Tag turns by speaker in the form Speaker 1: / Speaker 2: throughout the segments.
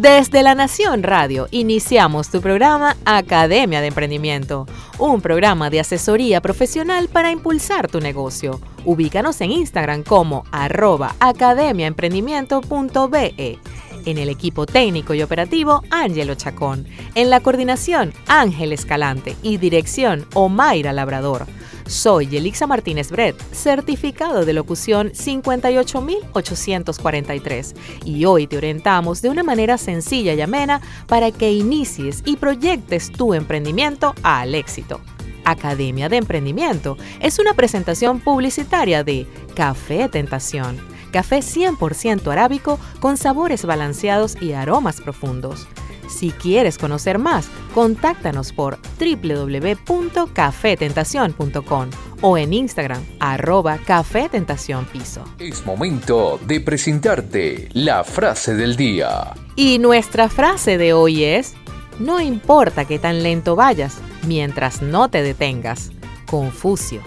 Speaker 1: Desde La Nación Radio iniciamos tu programa Academia de Emprendimiento, un programa de asesoría profesional para impulsar tu negocio. Ubícanos en Instagram como arroba academiaemprendimiento.be. En el equipo técnico y operativo, Ángelo Chacón. En la coordinación, Ángel Escalante. Y dirección, Omaira Labrador. Soy Yelixa Martínez Bret, certificado de locución 58843, y hoy te orientamos de una manera sencilla y amena para que inicies y proyectes tu emprendimiento al éxito. Academia de Emprendimiento es una presentación publicitaria de Café Tentación, café 100% arábico con sabores balanceados y aromas profundos. Si quieres conocer más, contáctanos por www.cafetentacion.com o en Instagram arroba Café Tentación Piso.
Speaker 2: Es momento de presentarte la frase del día.
Speaker 1: Y nuestra frase de hoy es, no importa que tan lento vayas, mientras no te detengas. Confucio.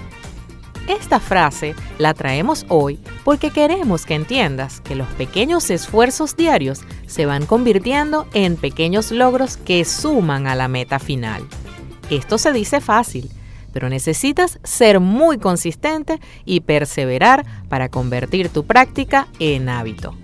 Speaker 1: Esta frase la traemos hoy porque queremos que entiendas que los pequeños esfuerzos diarios se van convirtiendo en pequeños logros que suman a la meta final. Esto se dice fácil, pero necesitas ser muy consistente y perseverar para convertir tu práctica en hábito.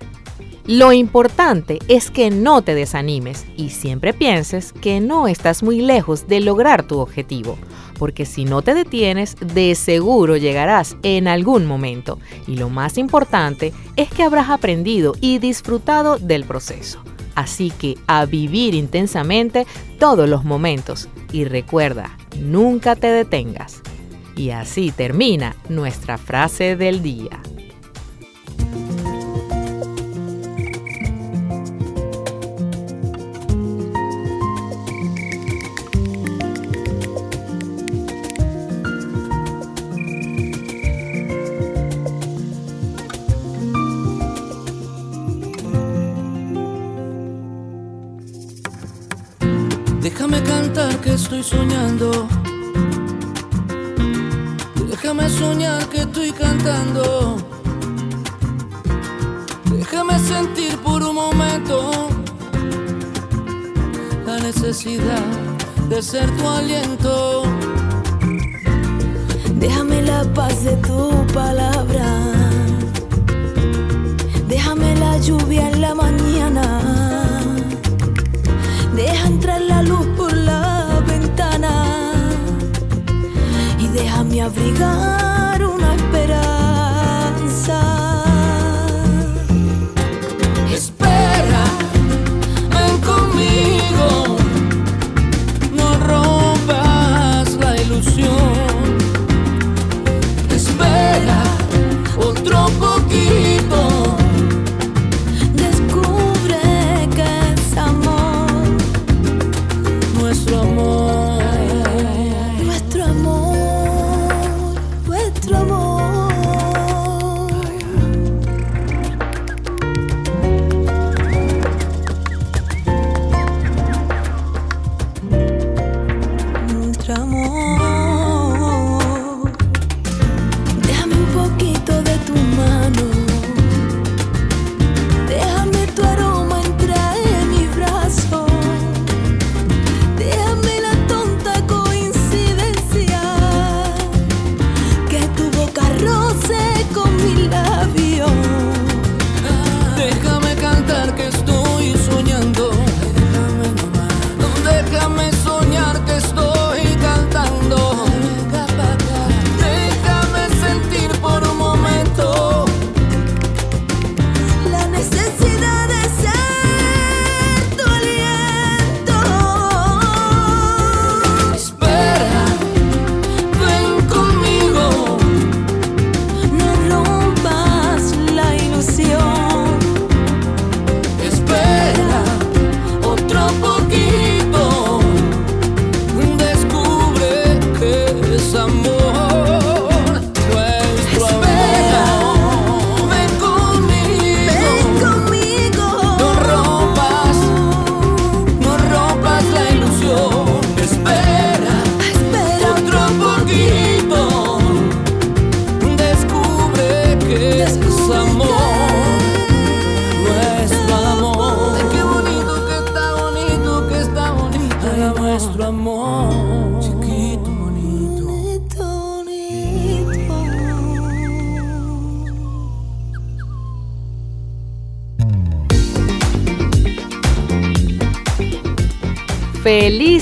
Speaker 1: Lo importante es que no te desanimes y siempre pienses que no estás muy lejos de lograr tu objetivo, porque si no te detienes, de seguro llegarás en algún momento. Y lo más importante es que habrás aprendido y disfrutado del proceso. Así que a vivir intensamente todos los momentos y recuerda, nunca te detengas. Y así termina nuestra frase del día.
Speaker 3: Estoy soñando. Déjame soñar que estoy cantando. Déjame sentir por un momento la necesidad de ser tu aliento.
Speaker 4: Déjame la paz de tu palabra. Déjame la lluvia en la mañana. Déjame abrigar una esperanza.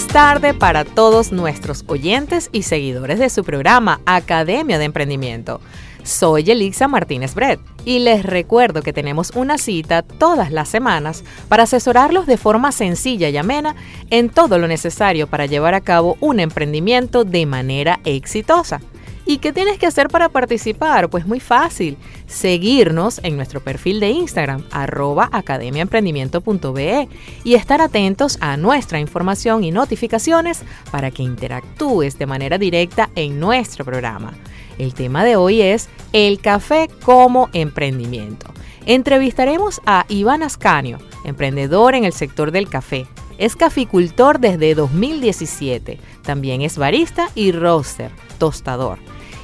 Speaker 1: Tarde para todos nuestros oyentes y seguidores de su programa Academia de Emprendimiento. Soy Elixa Martínez Brett y les recuerdo que tenemos una cita todas las semanas para asesorarlos de forma sencilla y amena en todo lo necesario para llevar a cabo un emprendimiento de manera exitosa. ¿Y qué tienes que hacer para participar? Pues muy fácil. Seguirnos en nuestro perfil de Instagram, arroba academiaemprendimiento.be y estar atentos a nuestra información y notificaciones para que interactúes de manera directa en nuestro programa. El tema de hoy es el café como emprendimiento. Entrevistaremos a Iván Ascanio, emprendedor en el sector del café. Es caficultor desde 2017. También es barista y roaster, tostador.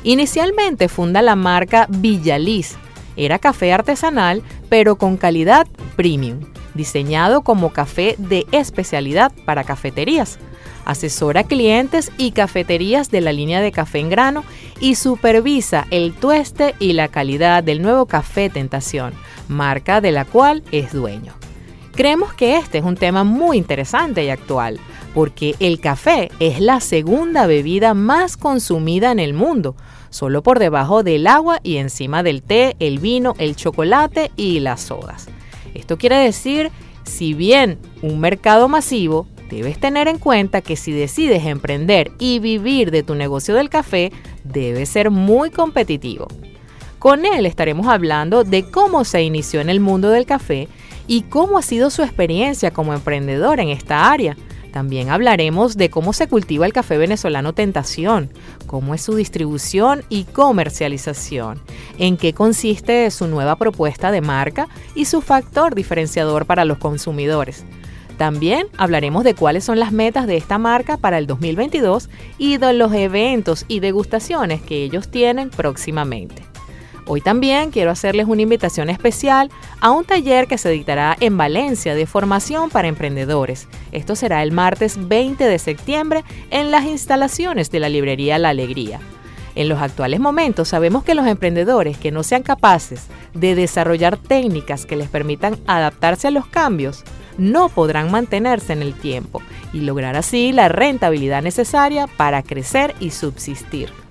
Speaker 1: Inicialmente funda la marca Villaliz. Era café artesanal, pero con calidad premium, diseñado como café de especialidad para cafeterías. Asesora clientes y cafeterías de la línea de café en grano y supervisa el tueste y la calidad del nuevo café Tentación, marca de la cual es dueño. Creemos que este es un tema muy interesante y actual, porque el café es la segunda bebida más consumida en el mundo, solo por debajo del agua y encima del té, el vino, el chocolate y las sodas. Esto quiere decir, si bien un mercado masivo, debes tener en cuenta que si decides emprender y vivir de tu negocio del café, debe ser muy competitivo. Con él estaremos hablando de cómo se inició en el mundo del café y cómo ha sido su experiencia como emprendedor en esta área también hablaremos de cómo se cultiva el café venezolano Tentación, cómo es su distribución y comercialización, en qué consiste su nueva propuesta de marca y su factor diferenciador para los consumidores. También hablaremos de cuáles son las metas de esta marca para el 2022 y de los eventos y degustaciones que ellos tienen próximamente. Hoy también quiero hacerles una invitación especial a un taller que se dictará en Valencia de formación para emprendedores. Esto será el martes 20 de septiembre en las instalaciones de la librería La Alegría. En los actuales momentos sabemos que los emprendedores que no sean capaces de desarrollar técnicas que les permitan adaptarse a los cambios no podrán mantenerse en el tiempo y lograr así la rentabilidad necesaria para crecer y subsistir.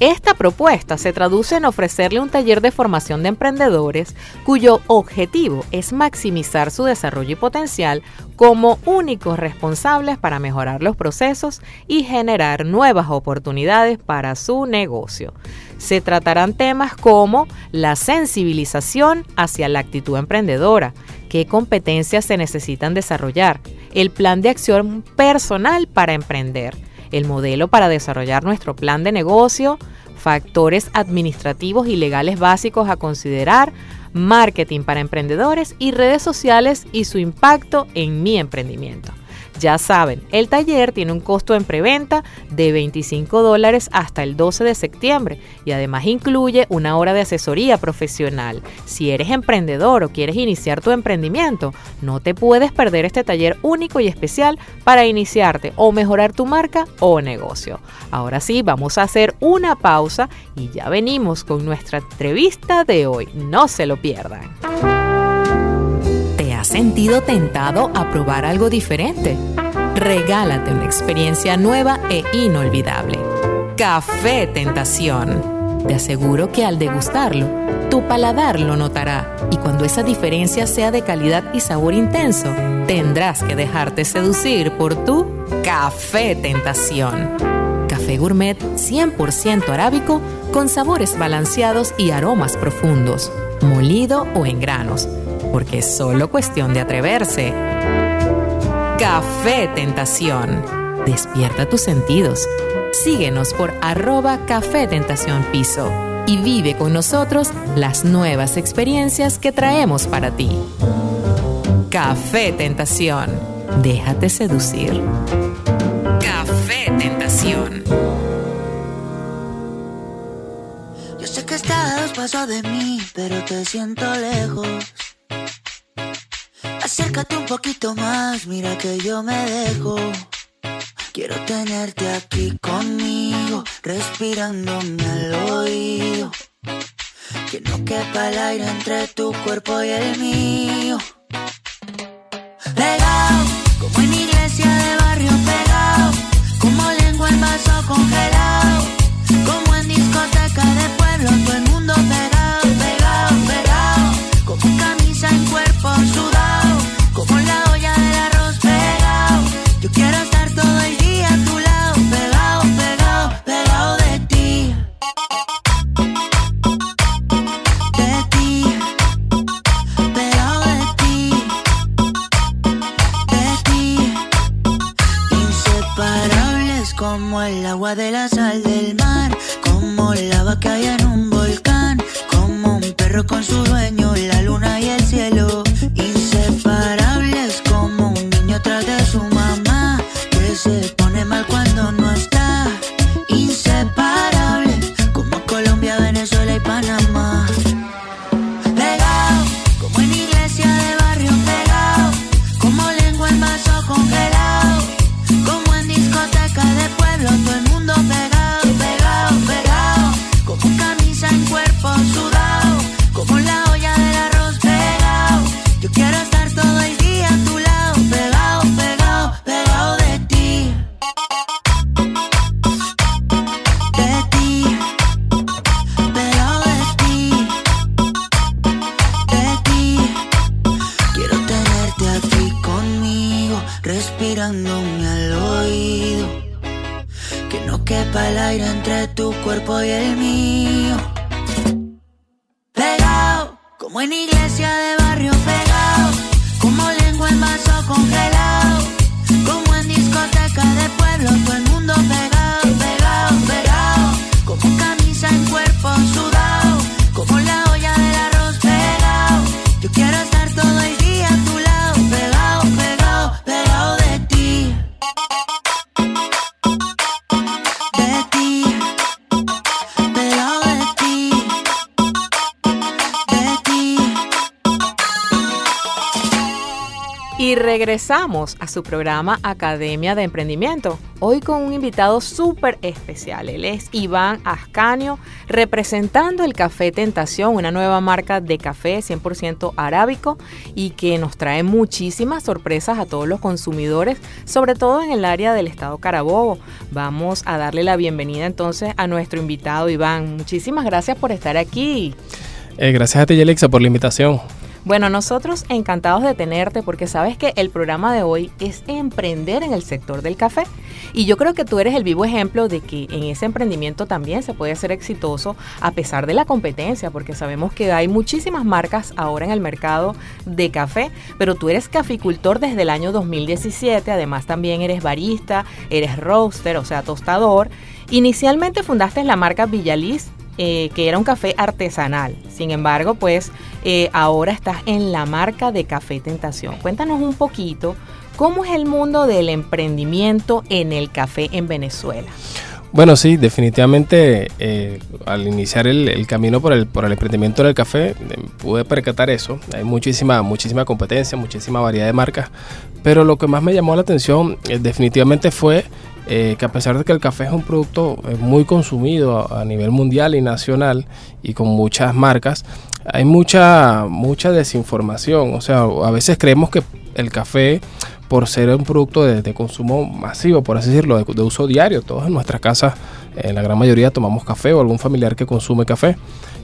Speaker 1: Esta propuesta se traduce en ofrecerle un taller de formación de emprendedores cuyo objetivo es maximizar su desarrollo y potencial como únicos responsables para mejorar los procesos y generar nuevas oportunidades para su negocio. Se tratarán temas como la sensibilización hacia la actitud emprendedora, qué competencias se necesitan desarrollar, el plan de acción personal para emprender, el modelo para desarrollar nuestro plan de negocio, factores administrativos y legales básicos a considerar, marketing para emprendedores y redes sociales y su impacto en mi emprendimiento. Ya saben, el taller tiene un costo en preventa de 25 dólares hasta el 12 de septiembre y además incluye una hora de asesoría profesional. Si eres emprendedor o quieres iniciar tu emprendimiento, no te puedes perder este taller único y especial para iniciarte o mejorar tu marca o negocio. Ahora sí, vamos a hacer una pausa y ya venimos con nuestra entrevista de hoy. No se lo pierdan
Speaker 5: sentido tentado a probar algo diferente? Regálate una experiencia nueva e inolvidable. Café Tentación. Te aseguro que al degustarlo, tu paladar lo notará y cuando esa diferencia sea de calidad y sabor intenso, tendrás que dejarte seducir por tu Café Tentación. Café gourmet 100% arábico con sabores balanceados y aromas profundos, molido o en granos porque es solo cuestión de atreverse. Café Tentación. Despierta tus sentidos. Síguenos por arroba Café Piso y vive con nosotros las nuevas experiencias que traemos para ti. Café Tentación. Déjate seducir. Café Tentación.
Speaker 6: Yo sé que estás paso de mí, pero te siento lejos. Acércate un poquito más, mira que yo me dejo. Quiero tenerte aquí conmigo, respirándome al oído. Que no quepa el aire entre tu cuerpo y el mío. Pegado, como en iglesia de barrio pegado, como lengua en vaso congelado, agua de la sal del
Speaker 1: regresamos a su programa Academia de Emprendimiento, hoy con un invitado súper especial. Él es Iván Ascanio, representando el Café Tentación, una nueva marca de café 100% arábico y que nos trae muchísimas sorpresas a todos los consumidores, sobre todo en el área del estado Carabobo. Vamos a darle la bienvenida entonces a nuestro invitado Iván. Muchísimas gracias por estar aquí.
Speaker 7: Eh, gracias a ti, Yelixa, por la invitación.
Speaker 1: Bueno, nosotros encantados de tenerte porque sabes que el programa de hoy es emprender en el sector del café. Y yo creo que tú eres el vivo ejemplo de que en ese emprendimiento también se puede ser exitoso a pesar de la competencia, porque sabemos que hay muchísimas marcas ahora en el mercado de café, pero tú eres caficultor desde el año 2017, además también eres barista, eres roaster, o sea, tostador. Inicialmente fundaste la marca Villaliz eh, que era un café artesanal. Sin embargo, pues eh, ahora estás en la marca de Café Tentación. Cuéntanos un poquito cómo es el mundo del emprendimiento en el café en Venezuela.
Speaker 7: Bueno, sí, definitivamente eh, al iniciar el, camino por el, por el emprendimiento del café, pude percatar eso. Hay muchísima, muchísima competencia, muchísima variedad de marcas, pero lo que más me llamó la atención definitivamente fue que a pesar de que el café es un producto muy consumido a, nivel mundial y nacional y con muchas marcas, hay mucha, mucha desinformación. O sea, a veces creemos que el café por ser un producto de, consumo masivo, por así decirlo, de, uso diario. Todos en nuestras casas, en la gran mayoría, tomamos café o algún familiar que consume café.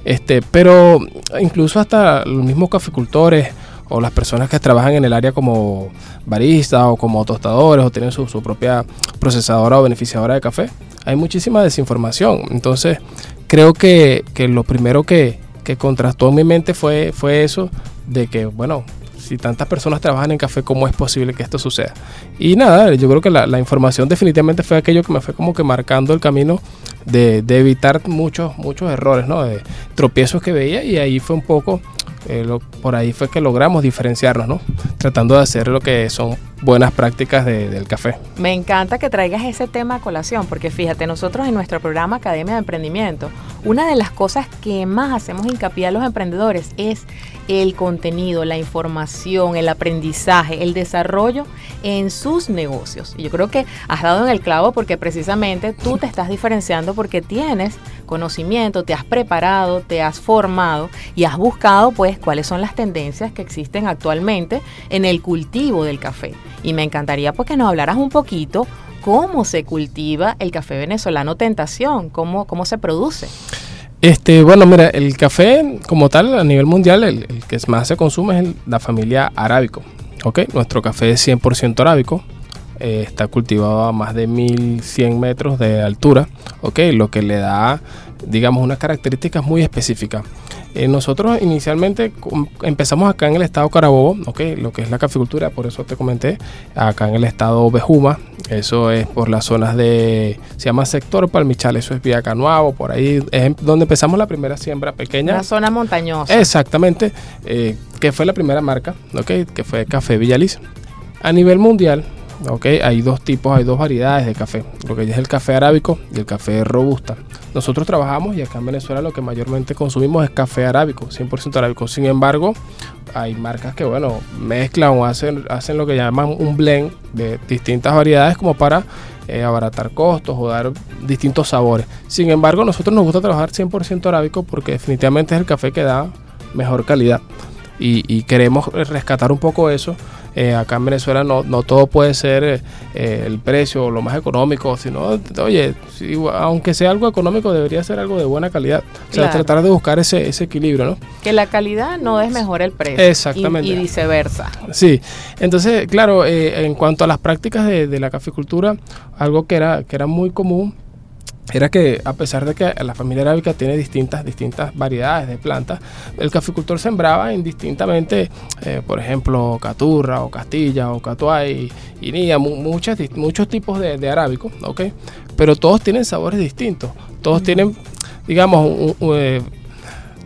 Speaker 7: Este, pero incluso hasta los mismos caficultores o las personas que trabajan en el área como baristas o como tostadores o tienen su, propia procesadora o beneficiadora de café, hay muchísima desinformación. Entonces, creo que, que lo primero que, que contrastó en mi mente fue, fue eso de que, bueno, si tantas personas trabajan en café, ¿cómo es posible que esto suceda? Y nada, yo creo que la información definitivamente fue aquello que me fue como que marcando el camino de, de evitar muchos, muchos errores, ¿no? De tropiezos que veía y ahí fue un poco, eh, por ahí fue que logramos diferenciarnos, ¿no? Tratando de hacer lo que son buenas prácticas de- del café.
Speaker 1: Me encanta que traigas ese tema a colación, porque fíjate, nosotros en nuestro programa Academia de Emprendimiento, una de las cosas que más hacemos hincapié a los emprendedores es el contenido, la información, el aprendizaje, el desarrollo en sus negocios. Y yo creo que has dado en el clavo porque precisamente tú te estás diferenciando porque tienes conocimiento, te has preparado, te has formado y has buscado pues cuáles son las tendencias que existen actualmente en el cultivo del café. Y me encantaría pues que nos hablaras un poquito cómo se cultiva el café venezolano Tentación, cómo, cómo se produce.
Speaker 7: Este, bueno, mira, el café como tal a nivel mundial, el, que más se consume es la familia arábico. ¿ok? Nuestro café es 100% arábico. eh, está cultivado a más de 1100 metros de altura, ¿ok? Lo que le da, digamos, unas características muy específicas. Eh, nosotros inicialmente empezamos acá en el estado Carabobo, ¿ok? Lo que es la caficultura, por eso te comenté, acá en el estado Bejuma, eso es por las zonas de, se llama sector Palmichal, eso es Vía Canuavo, por ahí es donde empezamos la primera siembra pequeña.
Speaker 1: Una zona montañosa.
Speaker 7: Exactamente, eh, que fue la primera marca, ¿ok? Que fue Café Villalis. A nivel mundial, ¿ok? Hay dos tipos, hay dos variedades de café, lo que es el café arábico y el café robusta. Nosotros trabajamos y acá en Venezuela lo que mayormente consumimos es café arábico, 100% arábico. Sin embargo, hay marcas que, bueno, mezclan o hacen, hacen lo que llaman un blend de distintas variedades como para eh, abaratar costos o dar distintos sabores. Sin embargo, nosotros nos gusta trabajar 100% arábico porque definitivamente es el café que da mejor calidad. Y queremos rescatar un poco eso. Eh, acá en Venezuela no, no todo puede ser eh, eh, el precio o lo más económico, sino, oye, si- aunque sea algo económico, debería ser algo de buena calidad. O sea,
Speaker 1: Claro.
Speaker 7: tratar de buscar ese, ese equilibrio, ¿no?
Speaker 1: Que la calidad no desmejora el precio.
Speaker 7: Exactamente.
Speaker 1: Y, y viceversa.
Speaker 7: Sí, entonces, claro, eh, en cuanto a las prácticas de, de la caficultura, algo que era, que era muy común era que a pesar de que la familia arábica tiene distintas, distintas variedades de plantas, el caficultor sembraba indistintamente, eh, por ejemplo, caturra o castilla o catuay, iría, mu- muchas, muchos tipos de, de arábico, ¿ok? Pero todos tienen sabores distintos, todos tienen, digamos, un- un, eh,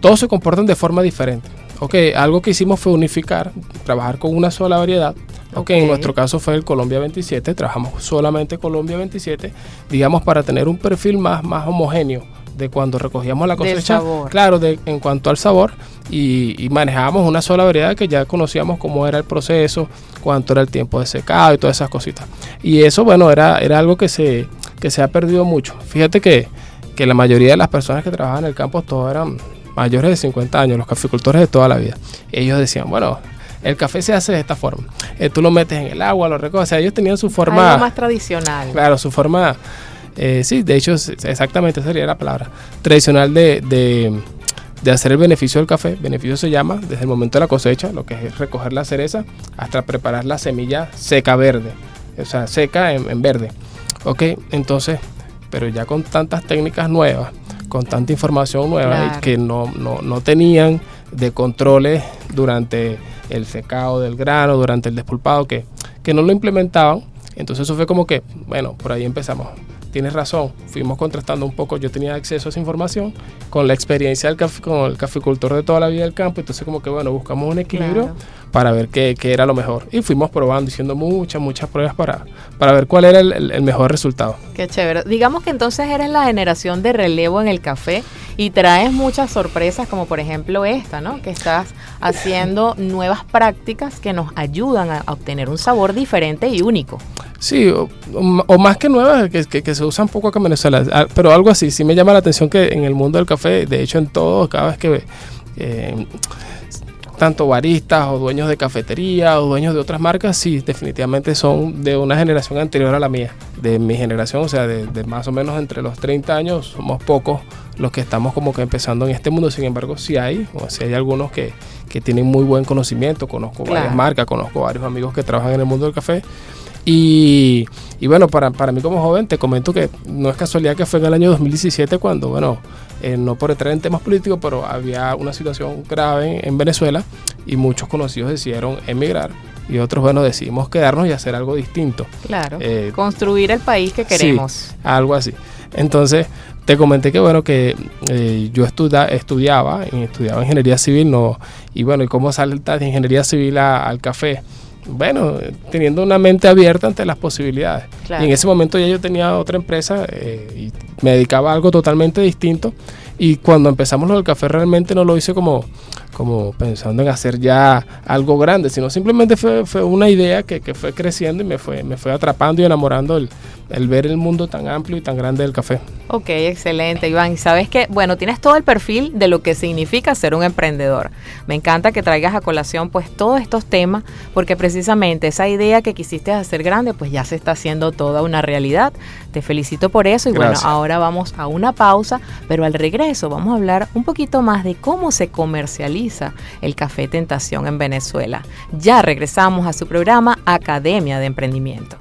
Speaker 7: todos se comportan de forma diferente. Ok, algo que hicimos fue unificar, trabajar con una sola variedad. Ok,
Speaker 1: Ok.
Speaker 7: en nuestro caso fue el Colombia 27, trabajamos solamente Colombia 27, digamos para tener un perfil más, más homogéneo de cuando recogíamos la cosecha.
Speaker 1: sabor.
Speaker 7: Claro, de, en cuanto al sabor, y, y manejábamos una sola variedad que ya conocíamos cómo era el proceso, cuánto era el tiempo de secado y todas esas cositas. Y eso, bueno, era, era algo que se, que se ha perdido mucho. Fíjate que, que la mayoría de las personas que trabajaban en el campo todos eran mayores de 50 años, los caficultores de toda la vida. Ellos decían, bueno, el café se hace de esta forma. Eh, tú lo metes en el agua, lo recoges. O sea, ellos tenían su forma...
Speaker 1: Algo más tradicional.
Speaker 7: Claro, su forma, eh, sí, de hecho, exactamente esa sería la palabra, tradicional de, de, de hacer el beneficio del café. Beneficio se llama desde el momento de la cosecha, lo que es recoger la cereza, hasta preparar la semilla seca verde, o sea, seca en, en verde. Ok, entonces, pero ya con tantas técnicas nuevas, con tanta información nueva
Speaker 1: Claro.
Speaker 7: que no, no, no tenían de controles durante el secado del grano, durante el despulpado, que, que no lo implementaban. Entonces eso fue como que, bueno, por ahí empezamos. Tienes razón, fuimos contrastando un poco, yo tenía acceso a esa información con la experiencia del café, con el caficultor de toda la vida del campo, entonces como que bueno, buscamos un equilibrio. Para ver qué, qué era lo mejor. Y fuimos probando, haciendo muchas, muchas pruebas para, para ver cuál era el, el- el mejor resultado.
Speaker 1: Qué chévere. Digamos que entonces eres la generación de relevo en el café y traes muchas sorpresas, como por ejemplo esta, ¿no? Que estás haciendo nuevas prácticas que nos ayudan a, obtener un sabor diferente y único.
Speaker 7: Sí, o, o- o más que nuevas, que, que- que se usan poco acá en Venezuela, Ah, pero algo así, sí me llama la atención que en el mundo del café, de hecho en todo, cada vez que eh, tanto baristas o dueños de cafetería o dueños de otras marcas, sí, definitivamente son de una generación anterior a la mía, de mi generación, o sea, de, de más o menos entre los 30 años, somos pocos los que estamos como que empezando en este mundo, sin embargo, sí hay, o sí hay algunos que, que tienen muy buen conocimiento, conozco varias marcas, conozco varios amigos que trabajan en el mundo del café. Y, y bueno, para, para mí como joven te comento que no es casualidad que fue en el año 2017 cuando, bueno, eh, no por entrar en temas políticos, pero había una situación grave en, en Venezuela y muchos conocidos decidieron emigrar y otros, bueno, decidimos quedarnos y hacer algo distinto.
Speaker 1: Claro.
Speaker 7: Eh,
Speaker 1: Construir el país que
Speaker 7: sí,
Speaker 1: queremos.
Speaker 7: algo así. Entonces, te comenté que bueno, que eh, yo estuda- estudiaba, estudiaba ingeniería civil, no, y bueno, y cómo saltas de ingeniería civil a- al café. Bueno, teniendo una mente abierta ante las posibilidades.
Speaker 4: Claro.
Speaker 7: Y en ese momento ya yo tenía otra empresa eh, y me dedicaba a algo totalmente distinto. Y cuando empezamos lo del café realmente no lo hice como, como pensando en hacer ya algo grande, sino simplemente fue, una idea que, que fue creciendo y me fue, me fue atrapando y enamorando el, el ver el mundo tan amplio y tan grande del café.
Speaker 4: Ok, excelente, Iván. Y sabes que, bueno, tienes todo el perfil de lo que significa ser un emprendedor. Me encanta que traigas a colación pues todos estos temas, porque precisamente esa idea que quisiste hacer grande, pues ya se está haciendo toda una realidad. Te felicito por eso y
Speaker 7: Gracias.
Speaker 4: bueno, ahora vamos a una pausa, pero al regreso vamos a hablar un poquito más de cómo se comercializa el café Tentación en Venezuela. Ya regresamos a su programa Academia de Emprendimiento.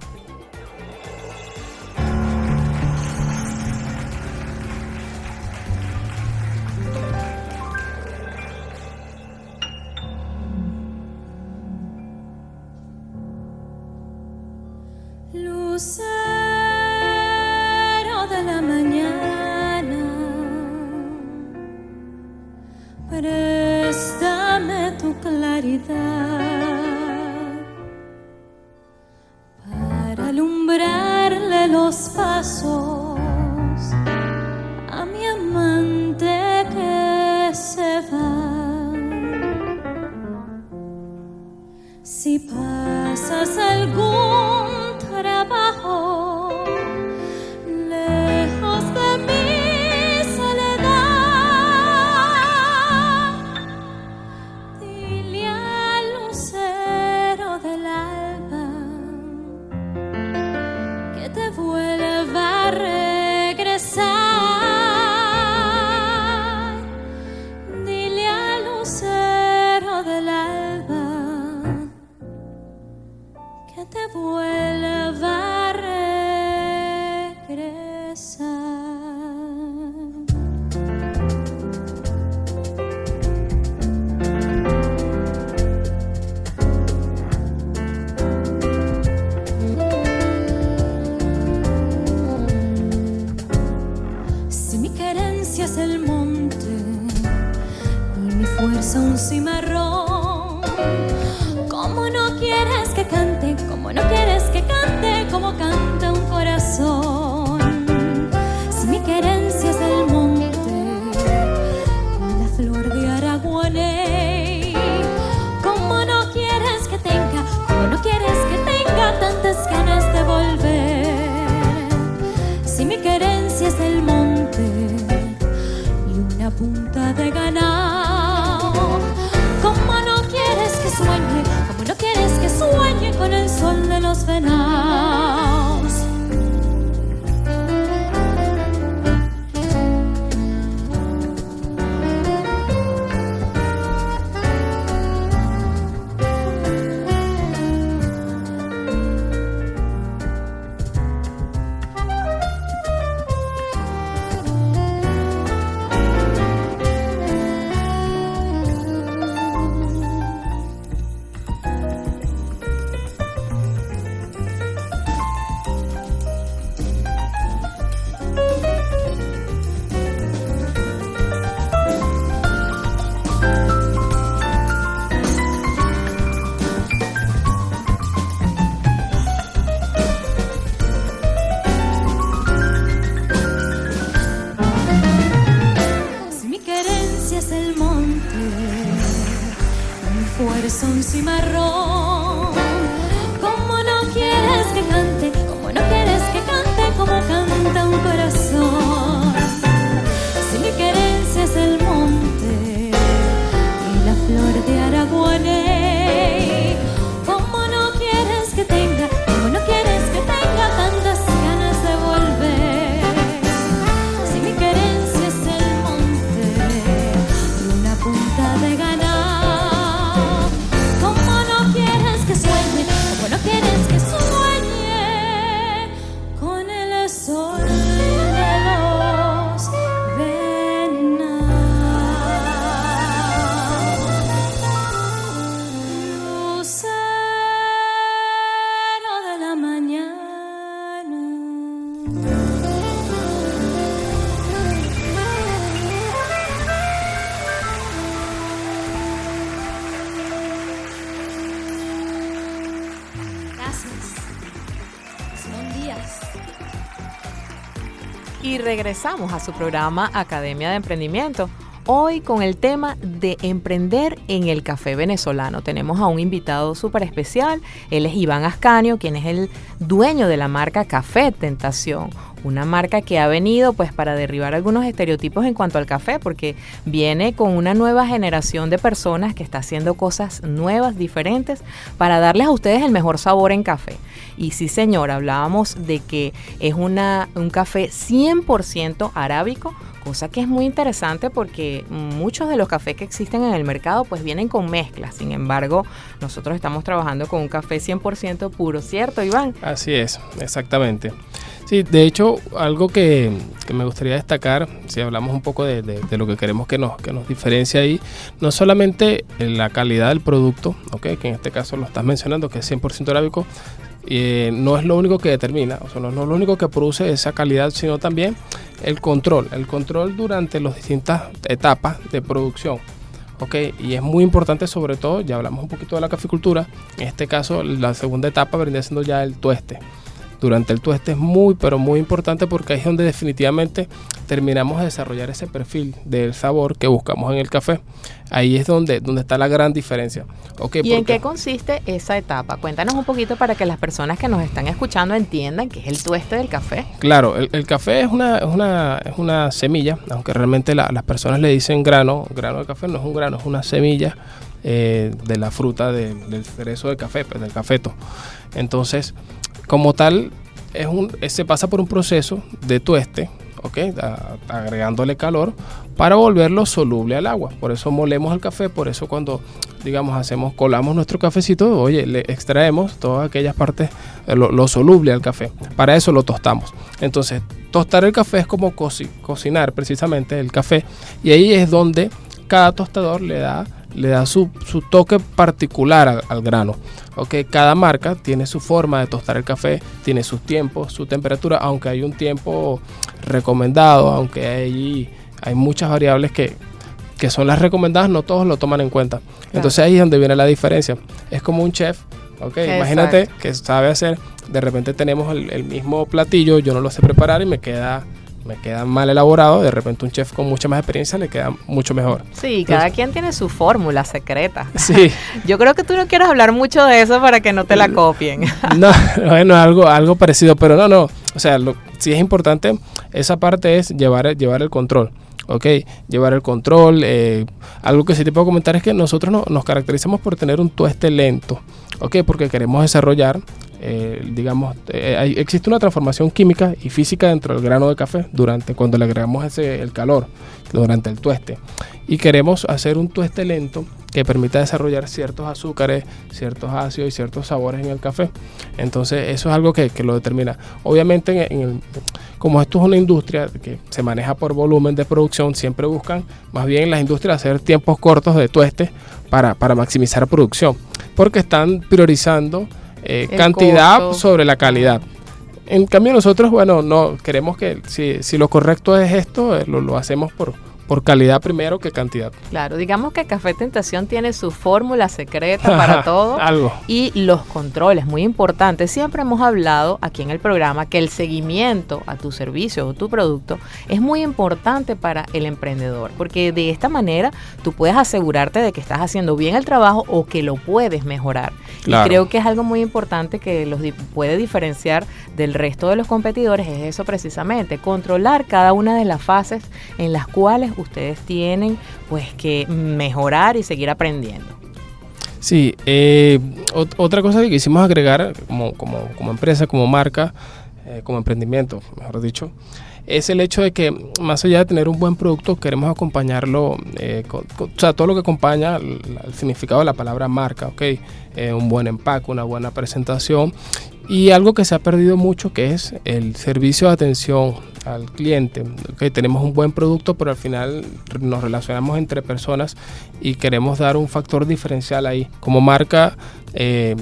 Speaker 8: Cimarrón. ¿Cómo no quieres que cante? ¿Cómo no quieres que cante como canta un corazón? Si mi querencia es el monte y la flor de Araguaney,
Speaker 1: regresamos a su programa Academia de Emprendimiento. Hoy con el tema de emprender en el café venezolano. Tenemos a un invitado súper especial. Él es Iván Ascanio, quien es el dueño de la marca Café Tentación. Una marca que ha venido pues para derribar algunos estereotipos en cuanto al café, porque viene con una nueva generación de personas que está haciendo cosas nuevas, diferentes, para darles a ustedes el mejor sabor en café. Y sí, señor, hablábamos de que es una, un café 100% arábico cosa que es muy interesante porque muchos de los cafés que existen en el mercado pues vienen con mezclas. Sin embargo, nosotros estamos trabajando con un café 100% puro, ¿cierto, Iván?
Speaker 7: Así es, exactamente. Sí, de hecho, algo que, me gustaría destacar, si hablamos un poco de, lo que queremos que nos, que nos diferencia ahí, no solamente la calidad del producto, okay, que en este caso lo estás mencionando, que es 100% arábico, no es lo único que determina, o sea, no, es lo único que produce esa calidad, sino también el control, el control durante las distintas etapas de producción. ¿ok? Y es muy importante sobre todo, ya hablamos un poquito de la caficultura, en este caso la segunda etapa vendría siendo ya el tueste durante el tueste es muy, pero muy importante porque ahí es donde definitivamente terminamos de desarrollar ese perfil del sabor que buscamos en el café. Ahí es donde, donde está la gran diferencia.
Speaker 1: ¿Y en qué consiste esa etapa? Cuéntanos un poquito para que las personas que nos están escuchando entiendan qué es el tueste del café.
Speaker 7: Claro, el, café es una, es, una, es una semilla, aunque realmente las personas le dicen grano, grano de café no es un grano, es una semilla eh, de la fruta del cerezo del café, pues, del cafeto. Entonces, como tal, es un, se pasa por un proceso de tueste, agregándole calor para volverlo soluble al agua. Por eso molemos el café, por eso cuando digamos hacemos, colamos nuestro cafecito, oye, le extraemos todas aquellas partes, eh, lo, soluble al café. Para eso lo tostamos. Entonces, tostar el café es como cocinar precisamente el café y ahí es donde cada tostador le da le da su, toque particular al, grano. Okay, cada marca tiene su forma de tostar el café, tiene sus tiempos, su temperatura, aunque hay un tiempo recomendado, aunque hay, hay muchas variables que, son las recomendadas, no todos lo toman en cuenta. Entonces ahí es donde viene la diferencia. Es como un chef, okay, imagínate que sabe hacer, de repente tenemos el, el mismo platillo, yo no lo sé preparar y me queda me queda mal elaborado, de repente un chef con mucha más experiencia le queda mucho mejor.
Speaker 1: Sí, cada quien tiene su fórmula secreta. Sí. Yo creo que tú no quieres hablar mucho de eso para que no te la copien.
Speaker 7: no, bueno, algo, algo parecido, pero no, no. O sea, lo, sí es importante, esa parte es llevar, llevar el control. ¿ok? Llevar el control. Eh, algo que sí te puedo comentar es que nosotros nos caracterizamos por tener un tueste lento, ¿ok? Porque queremos desarrollar eh, digamos, eh, existe una transformación química y física dentro del grano de café durante cuando le agregamos ese, el calor durante el tueste. Y queremos hacer un tueste lento que permita desarrollar ciertos azúcares, ciertos ácidos y ciertos sabores en el café. Entonces eso es algo que, lo determina. Obviamente, como esto es una industria que se maneja por volumen de producción, siempre buscan más bien las industrias hacer tiempos cortos de tueste para, para maximizar producción, porque están priorizando eh, cantidad sobre la calidad. En cambio nosotros, bueno, no queremos que si, si lo correcto es esto, eh, lo, lo hacemos por, por calidad primero que cantidad.
Speaker 1: Claro, digamos que Café Tentación tiene su fórmula secreta para todo.
Speaker 7: Algo.
Speaker 1: Y los controles, muy importantes. Siempre hemos hablado aquí en el programa que el seguimiento a tu servicio o tu producto es muy importante para el emprendedor, porque de esta manera tú puedes asegurarte de que estás haciendo bien el trabajo o que lo puedes mejorar. Y creo que es algo muy importante que los puede diferenciar del resto de los competidores, es eso precisamente, controlar cada una de las fases en las cuales ustedes tienen pues que mejorar y seguir aprendiendo.
Speaker 7: Sí, eh, otra cosa que quisimos agregar como, como, empresa, como marca, eh, como emprendimiento, mejor dicho, es el hecho de que más allá de tener un buen producto, queremos acompañarlo, eh, o sea, todo lo que acompaña el, significado de la palabra marca, ¿ok? un buen empaque, una buena presentación y algo que se ha perdido mucho que es el servicio de atención al cliente. que tenemos un buen producto, pero al final nos relacionamos entre personas y queremos dar un factor diferencial ahí. Como marca, eh,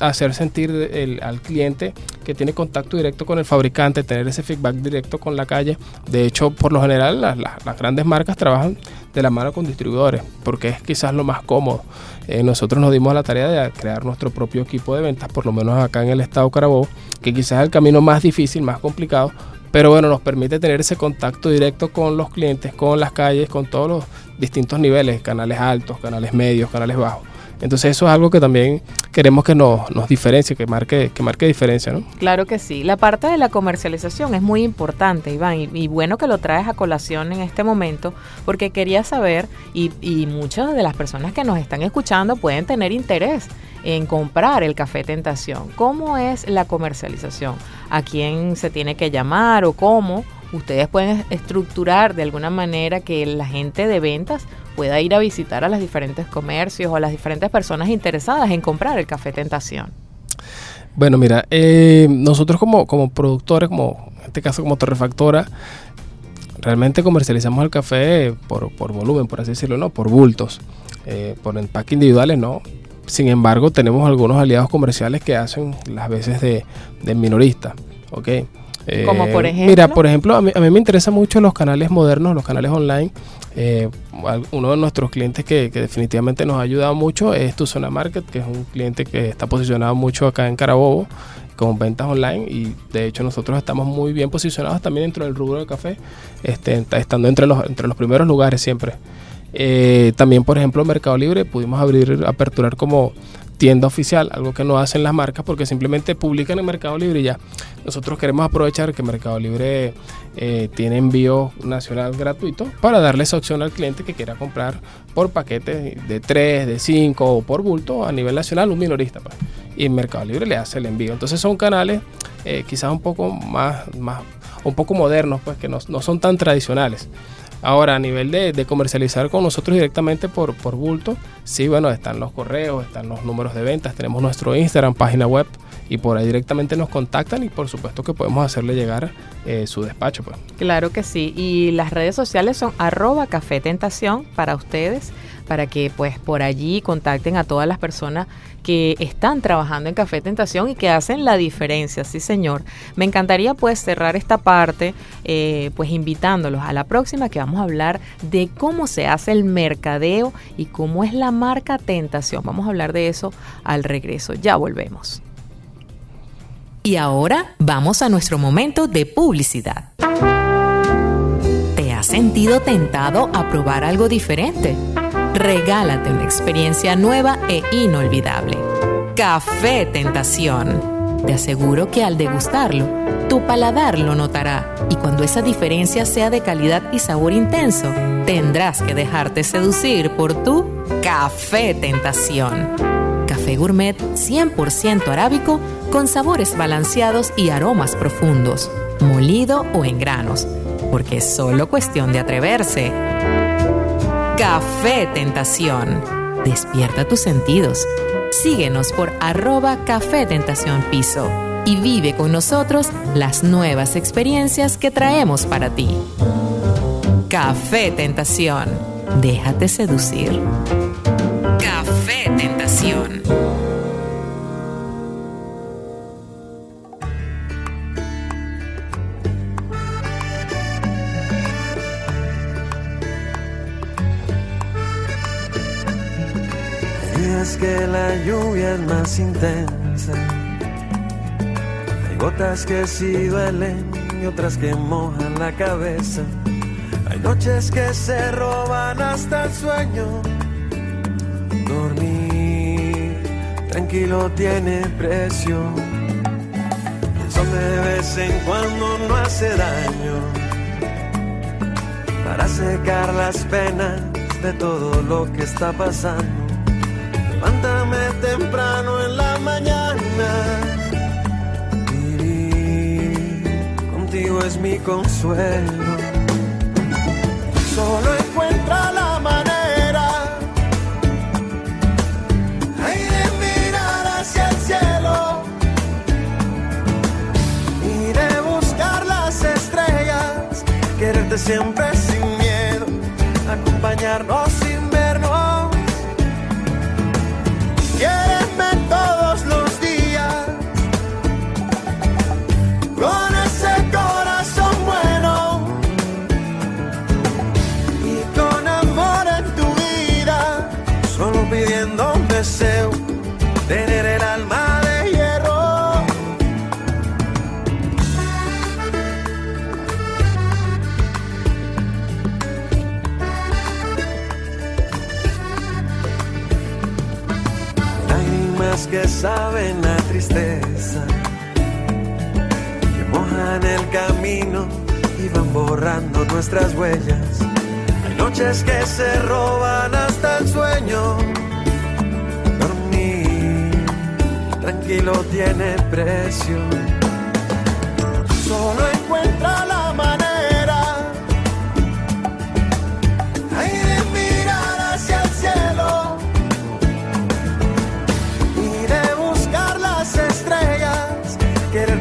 Speaker 7: hacer sentir al cliente que tiene contacto directo con el fabricante, tener ese feedback directo con la calle. De hecho, por lo general, las, grandes marcas trabajan de la mano con distribuidores, porque es quizás lo más cómodo. Eh, nosotros nos dimos la tarea de crear nuestro propio equipo de ventas, por lo menos acá en el estado Carabobo, que quizás es el camino más difícil, más complicado, pero bueno, nos permite tener ese contacto directo con los clientes, con las calles, con todos los distintos niveles, canales altos, canales medios, canales bajos. Entonces eso es algo que también queremos que nos, nos diferencie, que marque, que marque diferencia, ¿no?
Speaker 1: Claro que sí. La parte de la comercialización es muy importante, Iván, y, bueno que lo traes a colación en este momento, porque quería saber, y, y muchas de las personas que nos están escuchando pueden tener interés en comprar el café Tentación. ¿Cómo es la comercialización? ¿A quién se tiene que llamar o cómo? Ustedes pueden estructurar de alguna manera que la gente de ventas pueda ir a visitar a los diferentes comercios o a las diferentes personas interesadas en comprar el café Tentación.
Speaker 7: Bueno, mira, eh, nosotros como, como productores, como en este caso como torrefactora, realmente comercializamos el café por, volumen, por así decirlo, ¿no? Por bultos. Eh, por empaque individuales, no. Sin embargo, tenemos algunos aliados comerciales que hacen las veces de, de minorista. ¿ok?
Speaker 1: Como por
Speaker 7: eh,
Speaker 1: ejemplo.
Speaker 7: Mira, por ejemplo, a mí, me interesan mucho los canales modernos, los canales online. Eh, uno de nuestros clientes que, definitivamente nos ha ayudado mucho es Tu Zona Market, que es un cliente que está posicionado mucho acá en Carabobo con ventas online y de hecho nosotros estamos muy bien posicionados también dentro del rubro del café, este, estando entre los, primeros lugares siempre. Eh, también, por ejemplo, Mercado Libre pudimos abrir, aperturar como tienda oficial, algo que no hacen las marcas porque simplemente publican en Mercado Libre y ya. Nosotros queremos aprovechar que Mercado Libre eh, tiene envío nacional gratuito para darle esa opción al cliente que quiera comprar por paquete de 3, de 5 o por bulto a nivel nacional, un minorista. Pues. Y Mercado Libre le hace el envío. Entonces son canales eh, quizás un poco más, más, un poco modernos, pues que no, no son tan tradicionales. Ahora, a nivel de, comercializar con nosotros directamente por, por bulto, sí, bueno, están los correos, están los números de ventas, tenemos nuestro Instagram, página web, y por ahí directamente nos contactan y por supuesto que podemos hacerle llegar eh, su despacho. Pues.
Speaker 1: Claro que sí, y las redes sociales son arroba café tentación para ustedes para que pues por allí contacten a todas las personas que están trabajando en Café Tentación y que hacen la diferencia, sí señor. Me encantaría pues cerrar esta parte eh, pues invitándolos a la próxima que vamos a hablar de cómo se hace el mercadeo y cómo es la marca Tentación. Vamos a hablar de eso al regreso. Ya volvemos.
Speaker 5: Y ahora vamos a nuestro momento de publicidad. ¿Te has sentido tentado a probar algo diferente? Regálate una experiencia nueva e inolvidable. Café Tentación. Te aseguro que al degustarlo, tu paladar lo notará y cuando esa diferencia sea de calidad y sabor intenso, tendrás que dejarte seducir por tu Café Tentación. Café gourmet 100% arábico con sabores balanceados y aromas profundos, molido o en granos, porque es solo cuestión de atreverse. Café Tentación. Despierta tus sentidos. Síguenos por arroba Café Tentación Piso y vive con nosotros las nuevas experiencias que traemos para ti. Café Tentación. Déjate seducir. Café Tentación.
Speaker 9: Que la lluvia es más intensa. Hay gotas que sí duelen y otras que mojan la cabeza. Hay noches que se roban hasta el sueño. Dormir tranquilo tiene precio. El sol de vez en cuando no hace daño. Para secar las penas de todo lo que está pasando Levántame temprano en la mañana. Vivir contigo es mi consuelo. Solo encuentra la manera ay, de mirar hacia el cielo y de buscar las estrellas. Quererte siempre sin miedo, acompañarnos que saben a tristeza, que mojan el camino y van borrando nuestras huellas. Hay noches que se roban hasta el sueño. Dormir tranquilo tiene precio.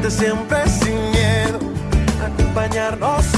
Speaker 9: Siempre sin miedo, acompañarnos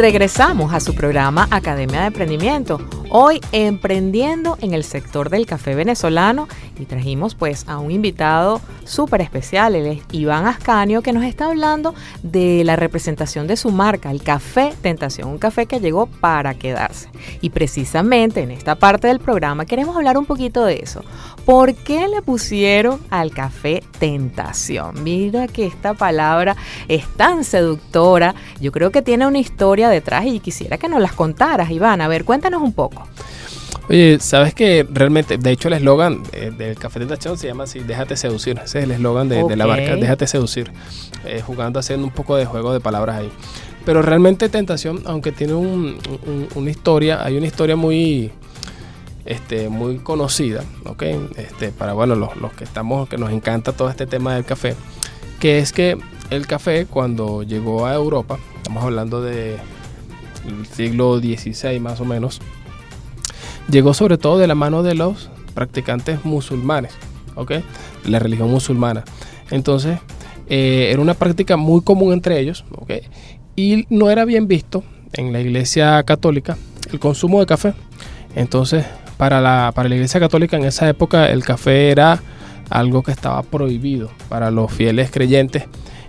Speaker 1: regresamos a su programa Academia de Emprendimiento. Hoy emprendiendo en el sector del café venezolano y trajimos pues a un invitado súper especial, él es Iván Ascanio, que nos está hablando de la representación de su marca, el Café Tentación, un café que llegó para quedarse. Y precisamente en esta parte del programa queremos hablar un poquito de eso. ¿Por qué le pusieron al café tentación? Mira que esta palabra es tan seductora, yo creo que tiene una historia detrás y quisiera que nos las contaras, Iván. A ver, cuéntanos un poco.
Speaker 7: Oye, sabes que realmente, de hecho, el eslogan eh, del Café Tentación se llama así: Déjate seducir. Ese es el eslogan de, de la marca: Déjate seducir. Eh, jugando, haciendo un poco de juego de palabras ahí. Pero realmente Tentación, aunque tiene un- un- una historia, hay una historia muy, este, muy conocida, ¿ok? Este, para bueno, los, que estamos, que nos encanta todo este tema del café, que es que el café cuando llegó a Europa, estamos hablando de el siglo XVI más o menos, llegó sobre todo de la mano de los practicantes musulmanes, ¿ok? La religión musulmana. Entonces, eh, era una práctica muy común entre ellos, ¿ok? Y no era bien visto en la iglesia católica el consumo de café. Entonces, para la, para la iglesia católica en esa época el café era algo que estaba prohibido para los fieles creyentes.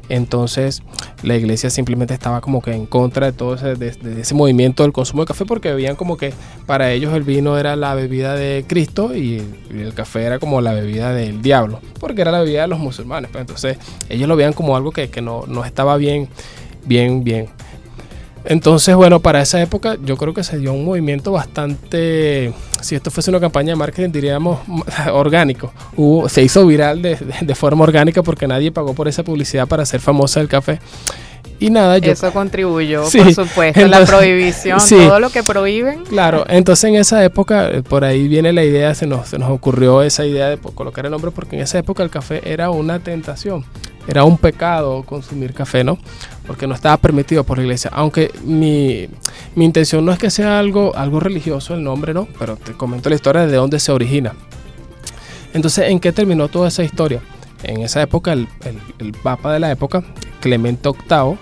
Speaker 7: Entonces la iglesia simplemente estaba como que en contra de todo ese, de, ese movimiento del consumo de café porque veían como que para ellos el vino era la bebida de Cristo y el, y el café era como la bebida del diablo, porque era la bebida de los musulmanes. Pues entonces ellos lo veían como algo que, que no, no estaba bien, bien, bien. Entonces, bueno, para esa época yo creo que se dio un movimiento bastante, si esto fuese una campaña de marketing, diríamos orgánico. Hubo, se hizo viral de, de- de forma orgánica porque nadie pagó por esa publicidad para hacer famosa el café. Y nada, yo...
Speaker 1: Eso contribuyó,
Speaker 7: Sí,
Speaker 1: por supuesto, la prohibición,
Speaker 7: sí.
Speaker 1: todo lo que prohíben.
Speaker 7: Claro, entonces en esa época, eh, por ahí viene la idea, se nos, se nos ocurrió esa idea de colocar el nombre, porque en esa época el café era una tentación, era un pecado consumir café, ¿no? Porque no estaba permitido por la iglesia. Aunque mi, mi intención no es que sea algo, algo religioso el nombre, ¿no? Pero te comento la historia de dónde se origina. Entonces, ¿en qué terminó toda esa historia? En esa época, el, el- el papa de la época, Clemente VIII,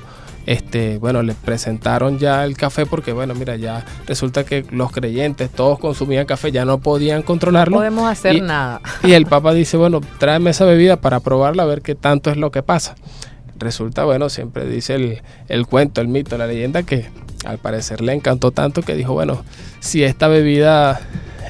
Speaker 7: este, bueno, le presentaron ya el café porque, bueno, mira, ya resulta que los creyentes, todos consumían café, ya no podían
Speaker 1: No
Speaker 7: controlarlo.
Speaker 1: podemos hacer
Speaker 7: Y-
Speaker 1: nada.
Speaker 7: Y el Papa dice, bueno, tráeme esa bebida para probarla, a ver qué tanto es lo que pasa. Resulta, bueno, siempre dice el, el cuento, el mito, la leyenda, que al parecer le encantó tanto que dijo, bueno, si esta bebida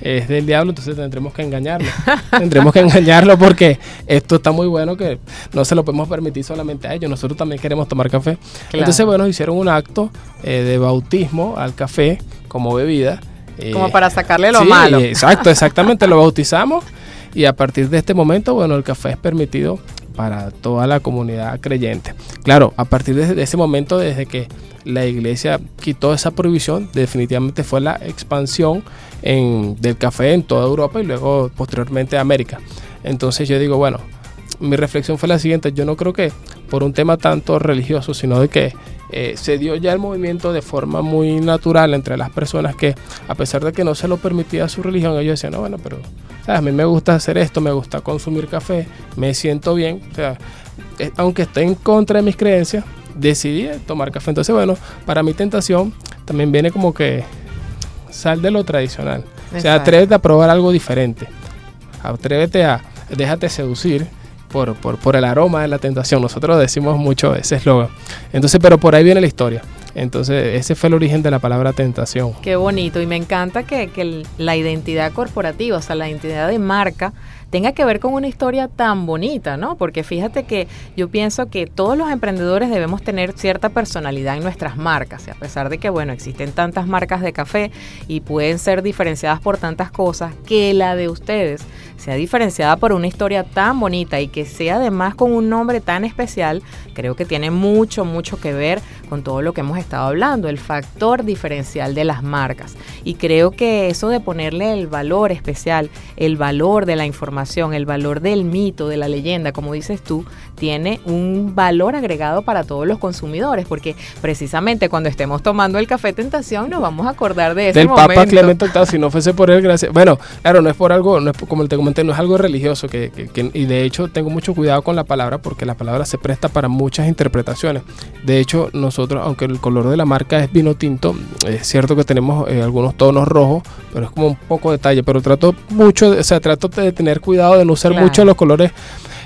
Speaker 7: es del diablo, entonces tendremos que engañarlo. tendremos que engañarlo porque esto está muy bueno que no se lo podemos permitir solamente a ellos. Nosotros también queremos tomar café. Entonces, bueno, hicieron un acto eh, de bautismo al café como bebida.
Speaker 1: como eh, para sacarle lo malo.
Speaker 7: Exacto, exactamente, lo bautizamos y a partir de este momento, bueno, el café es permitido para toda la comunidad creyente. Claro, a partir de, ese momento, desde que la iglesia quitó esa prohibición, definitivamente fue la expansión del café en toda Europa y luego posteriormente América. Entonces yo digo, bueno, mi reflexión fue la siguiente, yo no creo que por un tema tanto religioso, sino de que eh, se dio ya el movimiento de forma muy natural entre las personas que a pesar de que no se lo permitía su religión, ellos decían, no, bueno, pero a mí me gusta hacer esto, me gusta consumir café, me siento bien, o sea, eh, aunque esté en contra de mis creencias, decidí tomar café. Entonces, bueno, para mi tentación también viene como que sal de lo tradicional. O sea, atrévete a probar algo diferente. Atrévete a, déjate seducir por, por, por el aroma de la tentación. Nosotros decimos mucho ese eslogan. Entonces, pero por ahí viene la historia. Entonces, ese fue el origen de la palabra tentación.
Speaker 1: Qué bonito. Y me encanta que, que la identidad corporativa, o sea, la identidad de marca, tenga que ver con una historia tan bonita, ¿no? Porque fíjate que yo pienso que todos los emprendedores debemos tener cierta personalidad en nuestras marcas, y a pesar de que, bueno, existen tantas marcas de café y pueden ser diferenciadas por tantas cosas, que la de ustedes sea diferenciada por una historia tan bonita y que sea además con un nombre tan especial, creo que tiene mucho, mucho que ver con todo lo que hemos estado hablando, el factor diferencial de las marcas. Y creo que eso de ponerle el valor especial, el valor de la información, el valor del mito, de la leyenda, como dices tú, tiene un valor agregado para todos los consumidores, porque precisamente cuando estemos tomando el café tentación nos vamos a acordar de ese
Speaker 7: Del Papa Clemente VIII, si no fuese por él, gracias. Bueno, claro, no es por algo, no es como te comenté, no es algo religioso, que, y de hecho tengo mucho cuidado con la palabra, porque la palabra se presta para muchas interpretaciones. De hecho, nosotros, aunque el color de la marca es vino tinto, es cierto que tenemos eh, algunos tonos rojos, pero es como un poco detalle, pero trato mucho, o sea, trato de tener cuidado de no usar mucho los colores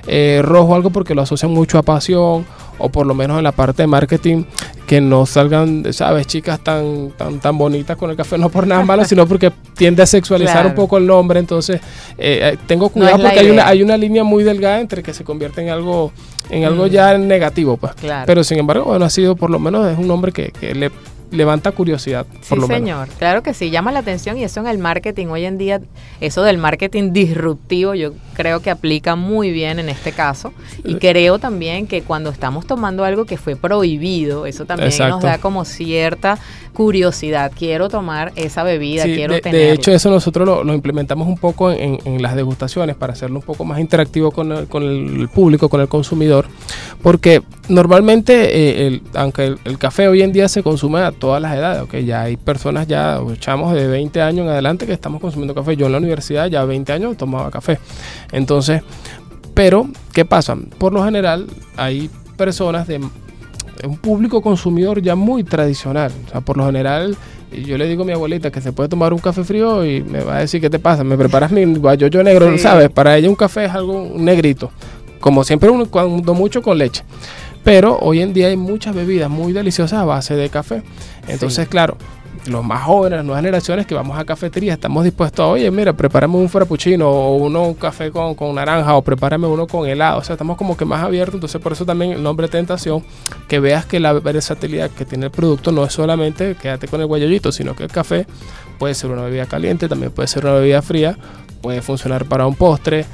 Speaker 7: eh, rojo algo porque lo asocian mucho a pasión o por lo menos en la parte de marketing que no salgan, sabes, chicas tan tan tan bonitas con el café no por nada malo, sino porque tiende a sexualizar un poco el nombre, entonces eh, eh, tengo cuidado porque hay una hay una línea muy delgada entre que se convierte en algo en algo mm. ya negativo, pues. Pero sin embargo, bueno, ha sido por lo menos es un nombre que, que le levanta curiosidad.
Speaker 1: sí, señor. Claro que sí, llama la atención y eso en el marketing hoy en día, eso del marketing disruptivo, yo creo que aplica muy bien en este caso. Y creo también que cuando estamos tomando algo que fue prohibido, eso también nos da como cierta curiosidad. Quiero tomar esa bebida, quiero
Speaker 7: tener. De hecho, eso nosotros lo, implementamos un poco en, las degustaciones para hacerlo un poco más interactivo con el, con el público, con el consumidor. Porque normalmente, eh, aunque el, café hoy en día se consume a todas las edades, okay, ya hay personas ya, echamos de 20 años en adelante que estamos consumiendo café. Yo en la universidad ya 20 años tomaba café. Entonces, pero, ¿qué pasa? Por lo general, hay personas de un público consumidor ya muy tradicional. O sea, por lo general, yo le digo a mi abuelita que se puede tomar un café frío y me va a decir, ¿qué te pasa? ¿Me preparas mi guayoyo negro? ¿Sabes? Para ella un café es algo negrito. Como siempre, uno, cuando mucho con leche. Pero hoy en día hay muchas bebidas muy deliciosas a base de café. Entonces, claro, los más jóvenes, las nuevas generaciones que vamos a cafetería, estamos dispuestos a, oye, mira, prepárame un frappuccino o uno un café con, con, naranja o prepárame uno con helado. O sea, estamos como que más abiertos. Entonces, por eso también el nombre Tentación, que veas que la versatilidad que tiene el producto no es solamente quédate con el guayollito, sino que el café puede ser una bebida caliente, también puede ser una bebida fría, puede funcionar para un postre,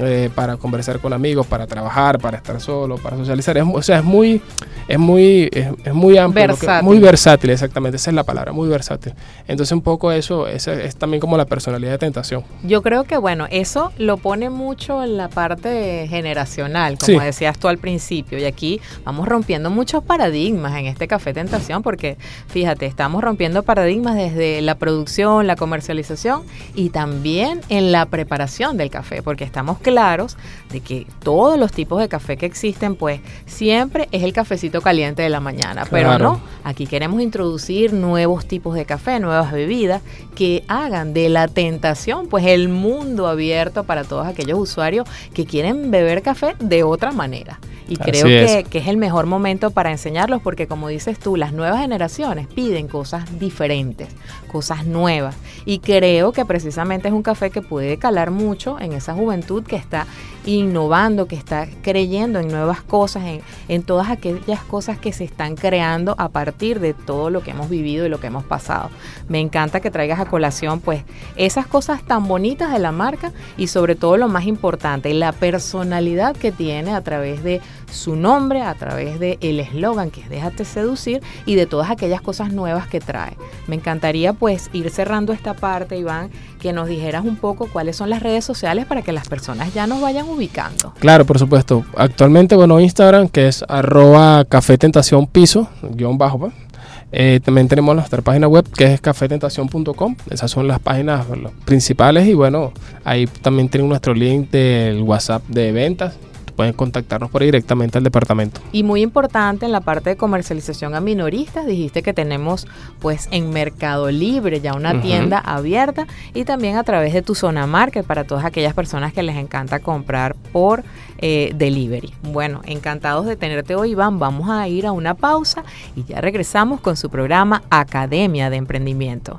Speaker 7: eh, para conversar con amigos, para trabajar, para estar solo, para socializar. o sea, es muy, es muy, es, muy amplio, muy versátil, exactamente, esa es la palabra, muy versátil. Entonces un poco eso es, es también como la personalidad de tentación.
Speaker 1: Yo creo que bueno, eso lo pone mucho en la parte generacional, como decías tú al principio, y aquí vamos rompiendo muchos paradigmas en este café tentación, porque fíjate, estamos rompiendo paradigmas desde la producción, la comercialización y también en la preparación del café, porque estamos claros de que todos los tipos de café que existen, pues siempre es el cafecito caliente de la mañana. Pero no, aquí queremos introducir nuevos tipos de café, nuevas bebidas que hagan de la tentación, pues el mundo abierto para todos aquellos usuarios que quieren beber café de otra manera. Y
Speaker 7: Así
Speaker 1: creo que,
Speaker 7: es.
Speaker 1: que es el mejor momento para enseñarlos porque como dices tú, las nuevas generaciones piden cosas diferentes, cosas nuevas. Y creo que precisamente es un café que puede calar mucho en esa juventud que está innovando, que está creyendo en nuevas cosas, en, todas aquellas cosas que se están creando a partir de todo lo que hemos vivido y lo que hemos pasado. Me encanta que traigas a colación pues esas cosas tan bonitas de la marca y sobre todo lo más importante, la personalidad que tiene a través de su nombre, a través de el eslogan que es Déjate seducir y de todas aquellas cosas nuevas que trae. Me encantaría pues ir cerrando esta parte, Iván, que nos dijeras un poco cuáles son las redes sociales para que las personas ya nos vayan ubicando.
Speaker 7: Claro, por supuesto. Actualmente, bueno, Instagram, que es arroba guion bajo. pues. Eh, también tenemos nuestra página web que es cafetentación.com. Esas son las páginas principales y bueno, ahí también tienen nuestro link del WhatsApp de ventas. Pueden contactarnos por ahí directamente al departamento.
Speaker 1: Y muy importante en la parte de comercialización a minoristas, dijiste que tenemos pues en Mercado Libre ya una tienda abierta y también a través de tu zona market para todas aquellas personas que les encanta comprar por eh, delivery. Bueno, encantados de tenerte hoy, Iván. Vamos a ir a una pausa y ya regresamos con su programa Academia de Emprendimiento.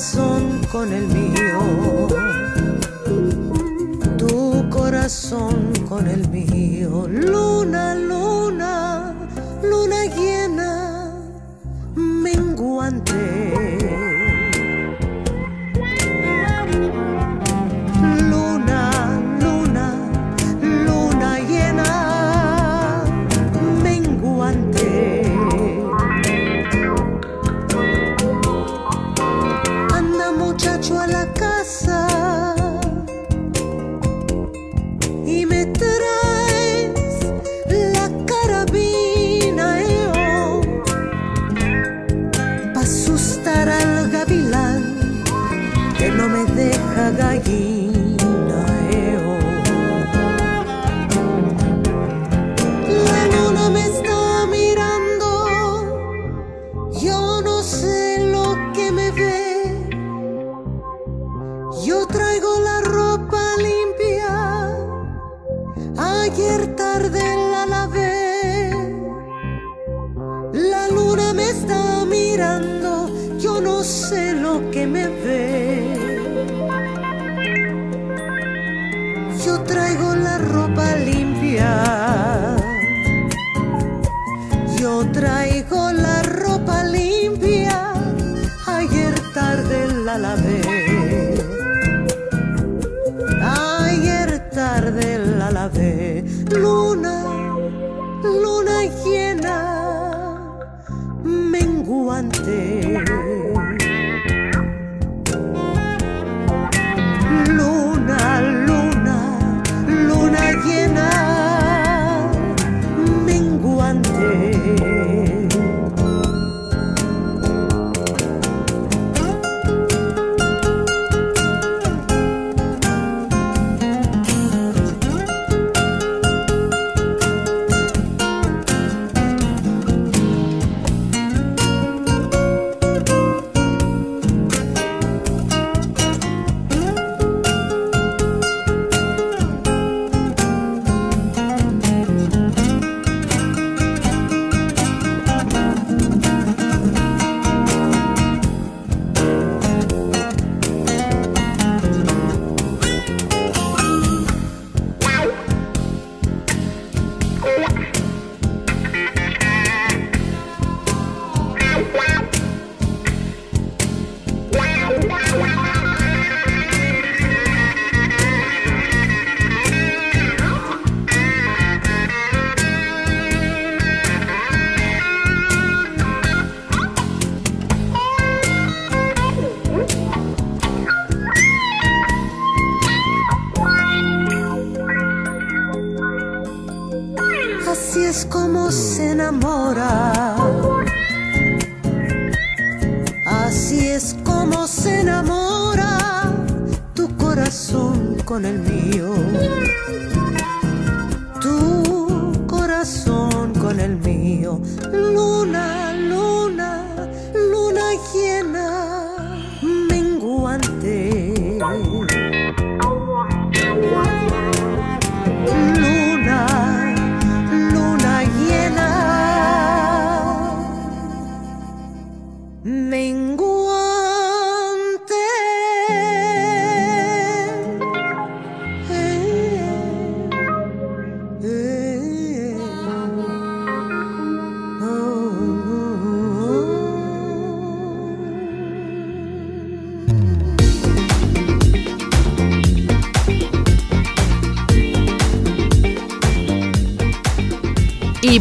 Speaker 10: Corazón con el mío. Tu corazón con el mío. Luna, luna, luna llena, menguante. が
Speaker 1: い。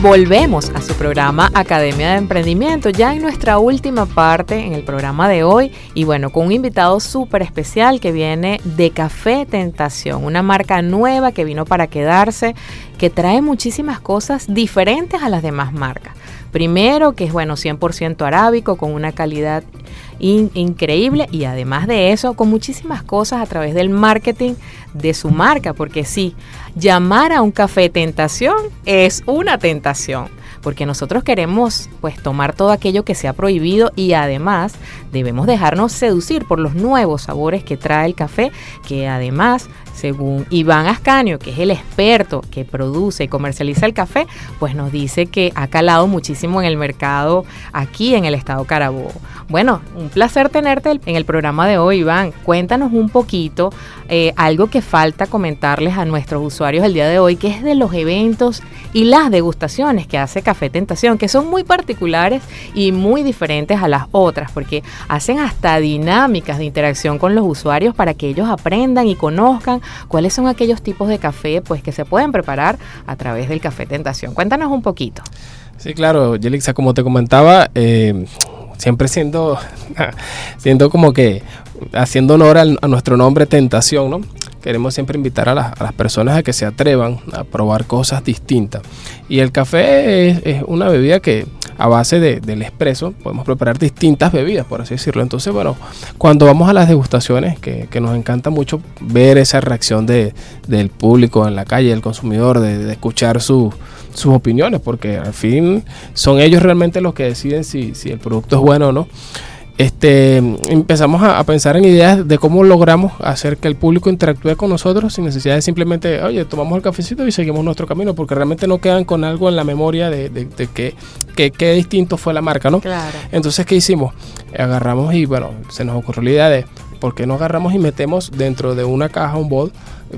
Speaker 1: Volvemos a su programa Academia de Emprendimiento, ya en nuestra última parte en el programa de hoy. Y bueno, con un invitado súper especial que viene de Café Tentación, una marca nueva que vino para quedarse, que trae muchísimas cosas diferentes a las demás marcas. Primero, que es bueno, 100% arábico, con una calidad in- increíble. Y además de eso, con muchísimas cosas a través del marketing de su marca, porque sí, llamar a un café tentación es una tentación, porque nosotros queremos pues tomar todo aquello que sea prohibido y además debemos dejarnos seducir por los nuevos sabores que trae el café, que además según Iván Ascanio, que es el experto que produce y comercializa el café, pues nos dice que ha calado muchísimo en el mercado aquí en el estado Carabobo. Bueno, un placer tenerte en el programa de hoy, Iván. Cuéntanos un poquito eh, algo que falta comentarles a nuestros usuarios el día de hoy, que es de los eventos y las degustaciones que hace Café Tentación, que son muy particulares y muy diferentes a las otras, porque hacen hasta dinámicas de interacción con los usuarios para que ellos aprendan y conozcan cuáles son aquellos tipos de café pues que se pueden preparar a través del Café Tentación. Cuéntanos un poquito.
Speaker 7: Sí, claro, Yelixa, como te comentaba, eh, siempre siendo, siendo como que haciendo honor a nuestro nombre Tentación, ¿no? Queremos siempre invitar a las, personas a que se atrevan a probar cosas distintas. Y el café es, una bebida que a base de- del espresso podemos preparar distintas bebidas, por así decirlo. Entonces, bueno, cuando vamos a las degustaciones, que, que nos encanta mucho ver esa reacción de, del público en la calle, del consumidor, de, de escuchar su- sus opiniones, porque al fin son ellos realmente los que deciden si, si el producto es bueno o no. Este, empezamos a, a pensar en ideas de cómo logramos hacer que el público interactúe con nosotros sin necesidad de simplemente, oye, tomamos el cafecito y seguimos nuestro camino, porque realmente no quedan con algo en la memoria de, de, de que, que, qué distinto fue la marca, ¿no?
Speaker 1: Claro.
Speaker 7: Entonces, ¿qué hicimos? Agarramos y bueno, se nos ocurrió la idea de por qué no agarramos y metemos dentro de una caja, un bol,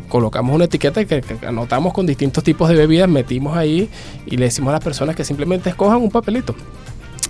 Speaker 7: colocamos una etiqueta que, que anotamos con distintos tipos de bebidas, metimos ahí y le decimos a las personas que simplemente escojan un papelito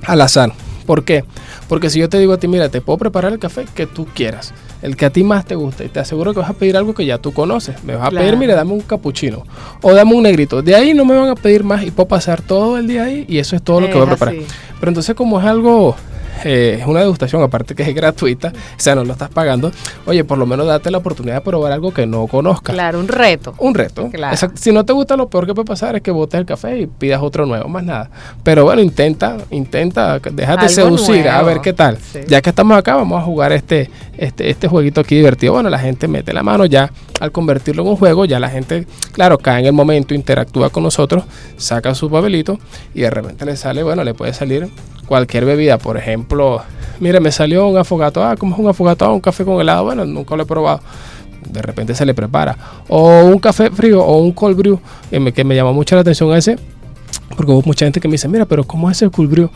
Speaker 7: al azar. ¿Por qué? Porque si yo te digo a ti, mira, te puedo preparar el café que tú quieras, el que a ti más te guste, y te aseguro que vas a pedir algo que ya tú conoces. Me vas a pedir, mira, dame un capuchino o dame un negrito. De ahí no me van a pedir más y puedo pasar todo el día ahí y eso es todo lo que voy a preparar.
Speaker 1: así.
Speaker 7: Pero entonces como es algo, eh, es una degustación, aparte que es gratuita, o sea, no lo estás pagando, oye, por lo menos date la oportunidad de probar algo que no conozcas.
Speaker 1: Claro, un reto.
Speaker 7: Un reto.
Speaker 1: Claro.
Speaker 7: Exacto. Si no te gusta, lo peor que puede pasar es que botes el café y pidas otro nuevo, más nada. Pero bueno, intenta, intenta, déjate
Speaker 1: Algo
Speaker 7: seducir, a ver qué tal.
Speaker 1: Sí.
Speaker 7: Ya que estamos acá, vamos a jugar este, este, este jueguito aquí divertido. Bueno, la gente mete la mano ya, al convertirlo en un juego, ya la gente, claro, cae en el momento, interactúa con nosotros, saca su papelito y de repente le sale, bueno, le puede salir cualquier bebida. Por ejemplo, mire, me salió un afogato. Ah, ¿cómo es un afogato? Ah, un café con helado. Bueno, nunca lo he probado de repente se le prepara. O un café frío o un cold brew, que me, que me llamó mucho la atención ese, porque hubo mucha gente que me dice, mira, pero ¿cómo es el cold brew?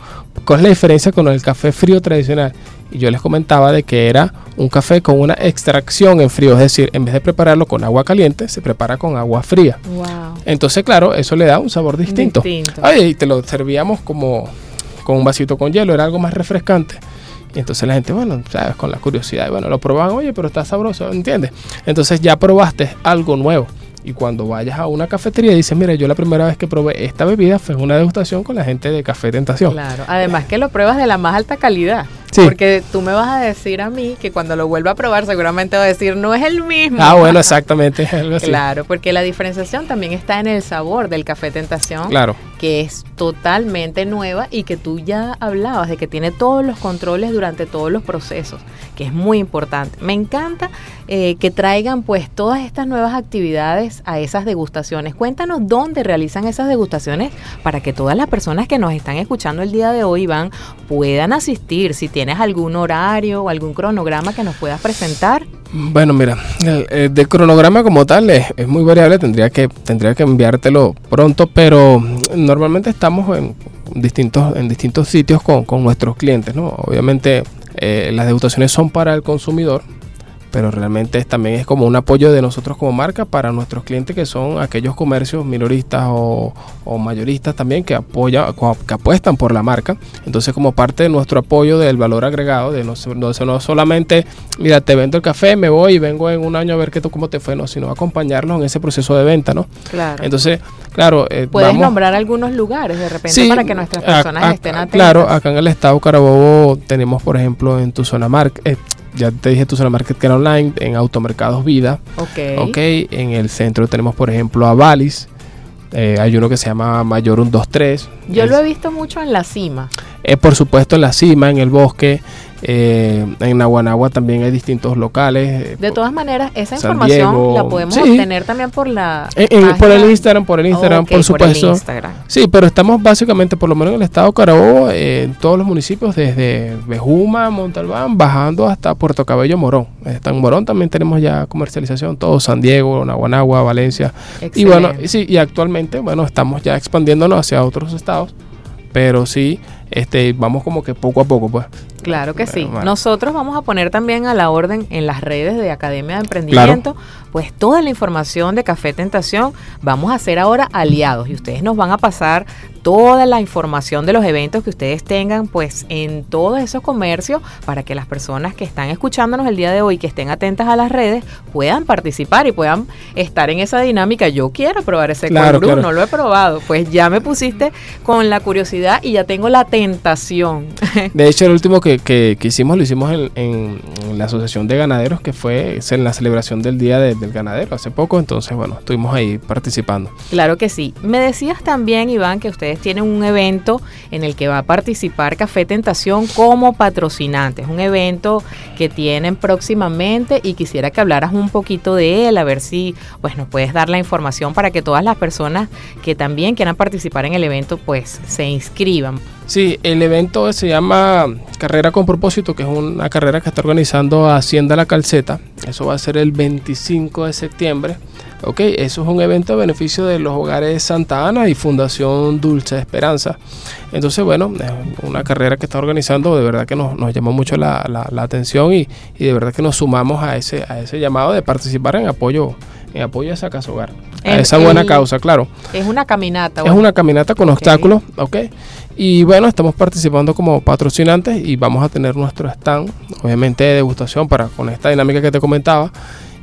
Speaker 7: ¿Cuál es la diferencia con el café frío tradicional? Y yo les comentaba de que era un café con una extracción en frío, es decir, en vez de prepararlo con agua caliente, se prepara con agua fría.
Speaker 1: Wow.
Speaker 7: Entonces, claro, eso le da un sabor distinto.
Speaker 1: Distinto.
Speaker 7: Oye, y te lo servíamos como con un vasito con hielo, era algo más refrescante. Y entonces la gente, bueno, sabes, con la curiosidad, bueno, lo probaban, oye, pero está sabroso, ¿entiendes? Entonces ya probaste algo nuevo. Y cuando vayas a una cafetería y dices, mira, yo la primera vez que probé esta bebida fue una degustación con la gente de Café Tentación.
Speaker 1: Claro. Además que lo pruebas de la más alta calidad. Porque tú me vas a decir a mí que cuando lo vuelva a probar seguramente va a decir no es el mismo.
Speaker 7: Ah, bueno, exactamente.
Speaker 1: Claro, porque la diferenciación también está en el sabor del café tentación.
Speaker 7: Claro.
Speaker 1: Que es totalmente nueva y que tú ya hablabas de que tiene todos los controles durante todos los procesos, que es muy importante. Me encanta eh, que traigan pues todas estas nuevas actividades a esas degustaciones. Cuéntanos dónde realizan esas degustaciones para que todas las personas que nos están escuchando el día de hoy, van puedan asistir. Si tienes algún horario o algún cronograma que nos puedas presentar.
Speaker 7: Bueno, mira, el, de cronograma como tal es, muy variable, tendría que, tendría que enviártelo pronto, pero normalmente estamos en distintos, en distintos sitios con, con nuestros clientes, ¿no? Obviamente eh, las degustaciones son para el consumidor, pero realmente también es como un apoyo de nosotros como marca para nuestros clientes que son aquellos comercios minoristas o, mayoristas también que apoyan, que apuestan por la marca. Entonces como parte de nuestro apoyo del valor agregado, de no, no, solamente, mira, te vendo el café, me voy y vengo en un año a ver qué tú, cómo te fue, no, sino acompañarlos en ese proceso de venta, ¿no?
Speaker 1: Claro.
Speaker 7: Entonces, claro.
Speaker 1: Eh, Puedes nombrar algunos lugares de repente para que nuestras personas estén atentas.
Speaker 7: Claro, acá en el estado Carabobo tenemos, por ejemplo, en tu zona marca, eh, ya te dije tu zona market que era online, en Automercados Vida.
Speaker 1: Ok.
Speaker 7: Ok, en el centro tenemos por ejemplo a Valis. Eh, hay uno que se llama Mayor 123.
Speaker 1: Yo lo he visto mucho en la cima.
Speaker 7: Eh, por supuesto en la cima, en el bosque. Eh, en Naguanagua también hay distintos locales.
Speaker 1: Eh, de todas maneras, esa información la podemos obtener también por la.
Speaker 7: por el Instagram, por el Instagram, por supuesto. Sí, pero estamos básicamente, por lo menos en el estado de Carabobo, en todos los municipios, desde Bejuma, Montalbán, bajando hasta Puerto Cabello, Morón. En Morón también tenemos ya comercialización, todo San Diego, Naguanagua, Valencia. Y bueno, sí, y actualmente, bueno, estamos ya expandiéndonos hacia otros estados, pero sí, este, vamos como que poco a poco, pues.
Speaker 1: Claro que sí. Nosotros vamos a poner también a la orden en las redes de Academia de Emprendimiento, pues toda la información de Café Tentación. Vamos a ser ahora aliados y ustedes nos van a pasar toda la información de los eventos que ustedes tengan, pues en todos esos comercios, para que las personas que están escuchándonos el día de hoy, que estén atentas a las redes, puedan participar y puedan estar en esa dinámica. Yo quiero probar ese claro, no lo he probado. Pues ya me pusiste con la curiosidad y ya tengo la tentación.
Speaker 7: De hecho, el último que que, hicimos lo hicimos en, la Asociación de Ganaderos, que fue en la celebración del Día del Ganadero hace poco, entonces bueno, estuvimos ahí participando.
Speaker 1: Claro que sí. Me decías también, Iván, que ustedes tienen un evento en el que va a participar Café Tentación como patrocinantes, un evento que tienen próximamente y quisiera que hablaras un poquito de él, a ver si pues nos puedes dar la información para que todas las personas que también quieran participar en el evento pues se inscriban.
Speaker 7: Sí, el evento se llama Carrera con Propósito, que es una carrera que está organizando Hacienda La Calceta. Eso va a ser el 25 de septiembre. Ok, eso es un evento a beneficio de los hogares Santa Ana y Fundación Dulce Esperanza. Entonces, bueno, es una carrera que está organizando, de verdad que nos, llamó mucho la, atención y, de verdad que nos sumamos a ese, a ese llamado de participar en apoyo en apoyo a esa casa hogar, a esa buena causa, claro.
Speaker 1: Es una caminata.
Speaker 7: Es una caminata con obstáculos, ok. Y bueno, estamos participando como patrocinantes y vamos a tener nuestro stand, obviamente de degustación para con esta dinámica que te comentaba.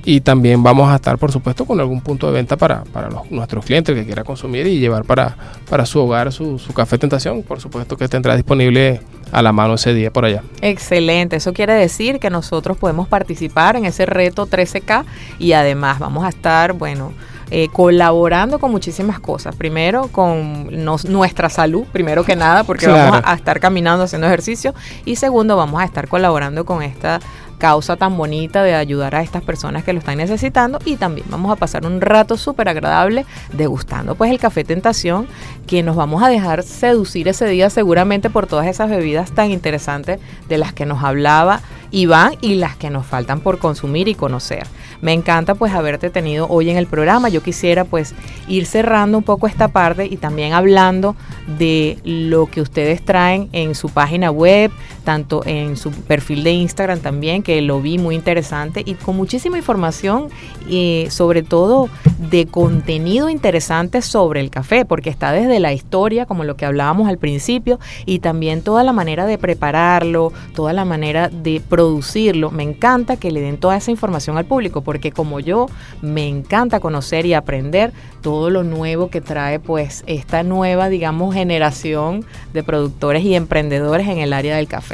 Speaker 7: Y también vamos a estar, por supuesto, con algún punto de venta para, para nuestros clientes que quiera consumir y llevar para, para su hogar su, su café tentación. Por supuesto que tendrá disponible a la mano ese día por allá.
Speaker 1: Excelente, eso quiere decir que nosotros podemos participar en ese reto 13K y además vamos a estar, bueno, eh, colaborando con muchísimas cosas. Primero, con nuestra salud, primero que nada, porque vamos a, estar caminando, haciendo ejercicio. Y segundo, vamos a estar colaborando con esta causa tan bonita de ayudar a estas personas que lo están necesitando y también vamos a pasar un rato súper agradable degustando pues el café tentación que nos vamos a dejar seducir ese día seguramente por todas esas bebidas tan interesantes de las que nos hablaba Iván y las que nos faltan por consumir y conocer. Me encanta pues haberte tenido hoy en el programa. Yo quisiera pues ir cerrando un poco esta parte y también hablando de lo que ustedes traen en su página web, tanto en su perfil de Instagram también, que lo vi muy interesante y con muchísima información y sobre todo de contenido interesante sobre el café, porque está desde la historia, como lo que hablábamos al principio, y también toda la manera de prepararlo, toda la manera de producirlo. Me encanta que le den toda esa información al público, porque como yo, me encanta conocer y aprender todo lo nuevo que trae pues esta nueva, digamos, generación de productores y emprendedores en el área del café.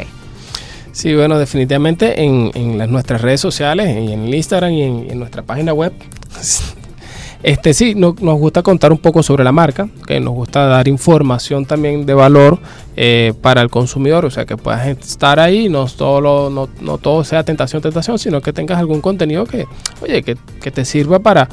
Speaker 7: Sí, bueno, definitivamente en, en nuestras redes sociales, en el Instagram y en, en nuestra página web, este sí, nos gusta contar un poco sobre la marca, que nos gusta dar información también de valor eh, para el consumidor, o sea, que puedas estar ahí, no todo, no, no, todo sea tentación, tentación, sino que tengas algún contenido que, oye, que, que te sirva para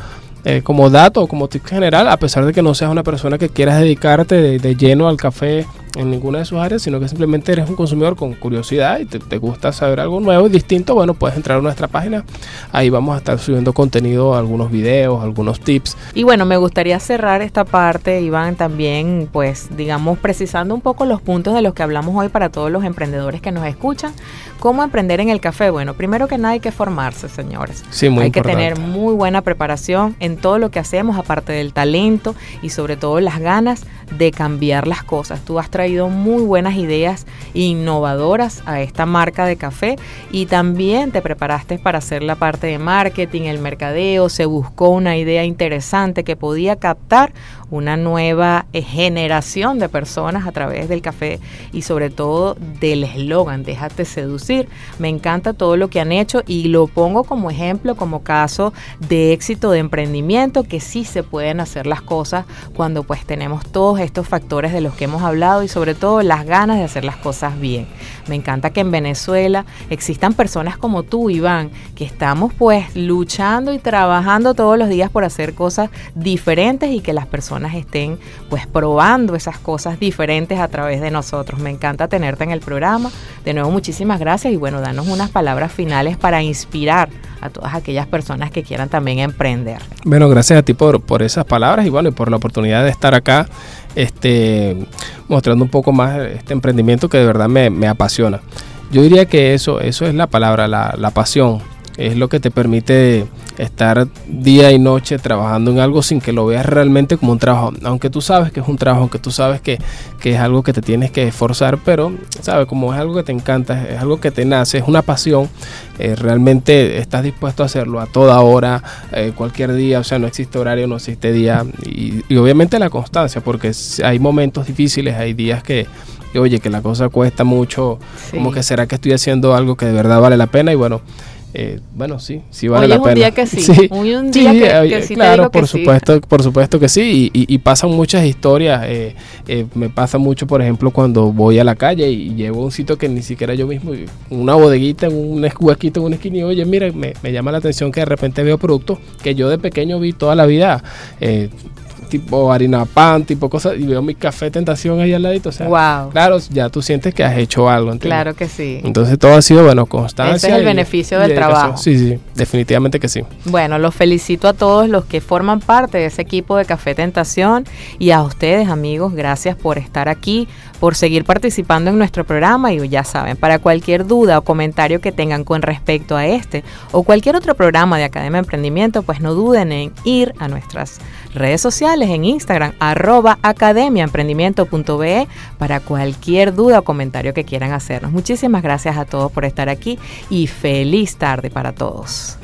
Speaker 7: eh, como dato o como tip general, a pesar de que no seas una persona que quieras dedicarte de lleno al café en ninguna de sus áreas, sino que simplemente eres un consumidor con curiosidad y te, gusta saber algo nuevo y distinto, bueno, puedes entrar a nuestra página. Ahí vamos a estar subiendo contenido, algunos videos, algunos tips.
Speaker 1: Y bueno, me gustaría cerrar esta parte, Iván, también, pues, digamos, precisando un poco los puntos de los que hablamos hoy para todos los emprendedores que nos escuchan. ¿Cómo emprender en el café? Bueno, primero que nada hay que formarse, señores.
Speaker 7: Sí, muy
Speaker 1: hay que tener muy buena preparación en todo lo que hacemos, aparte del talento y sobre todo las ganas de cambiar las cosas. Tú has traído muy buenas ideas innovadoras a esta marca de café y también te preparaste para hacer la parte de marketing, el mercadeo, se buscó una idea interesante que podía captar una nueva eh, generación de personas a través del café y sobre todo del eslogan, déjate seducir. Me encanta todo lo que han hecho y lo pongo como ejemplo, como caso de éxito de emprendimiento, que sí se pueden hacer las cosas cuando pues tenemos todos estos factores de los que hemos hablado y sobre todo las ganas de hacer las cosas bien. Me encanta que en Venezuela existan personas como tú, Iván, que estamos pues luchando y trabajando todos los días por hacer cosas diferentes y que las personas estén pues probando esas cosas diferentes a través de nosotros. Me encanta tenerte en el programa. De nuevo, muchísimas gracias y bueno, danos unas palabras finales para inspirar a todas aquellas personas que quieran también emprender.
Speaker 7: Bueno, gracias a ti por, por esas palabras y bueno, y por la oportunidad de estar acá este, mostrando un poco más este emprendimiento que de verdad me, apasiona. Yo diría que eso, eso es la palabra, la, la pasión es lo que te permite estar día y noche trabajando en algo sin que lo veas realmente como un trabajo. Aunque tú sabes que es un trabajo, aunque tú sabes que, es algo que te tienes que esforzar, pero sabes, como es algo que te encanta, es algo que te nace, es una pasión, eh, realmente estás dispuesto a hacerlo a toda hora, eh, cualquier día, o sea, no existe horario, no existe día, y, obviamente la constancia, porque hay momentos difíciles, hay días que oye, que la cosa cuesta mucho, como que será que estoy haciendo algo que de verdad vale la pena y bueno, eh, bueno, sí, sí vale la pena.
Speaker 1: un día que sí. un día que,
Speaker 7: sí claro, por supuesto, por supuesto que sí. Y, pasan muchas historias. Eh, eh, me pasa mucho, por ejemplo, cuando voy a la calle y llevo un sitio que ni siquiera yo mismo, una bodeguita, un huequito en una esquina y oye, mira, me, me, llama la atención que de repente veo productos que yo de pequeño vi toda la vida tipo harina pan, tipo cosas, y veo mi café tentación ahí al ladito. O sea, claro, ya tú sientes que has hecho algo.
Speaker 1: Claro que sí.
Speaker 7: Entonces todo ha sido, bueno, constancia.
Speaker 1: Ese es el beneficio del trabajo.
Speaker 7: Sí, sí, definitivamente que sí.
Speaker 1: Bueno, los felicito a todos los que forman parte de ese equipo de Café Tentación y a ustedes, amigos, gracias por estar aquí, por seguir participando en nuestro programa y ya saben, para cualquier duda o comentario que tengan con respecto a este o cualquier otro programa de Academia Emprendimiento, pues no duden en ir a nuestras redes sociales en Instagram, arroba academiaemprendimiento.be para cualquier duda o comentario que quieran hacernos. Muchísimas gracias a todos por estar aquí y feliz tarde para todos.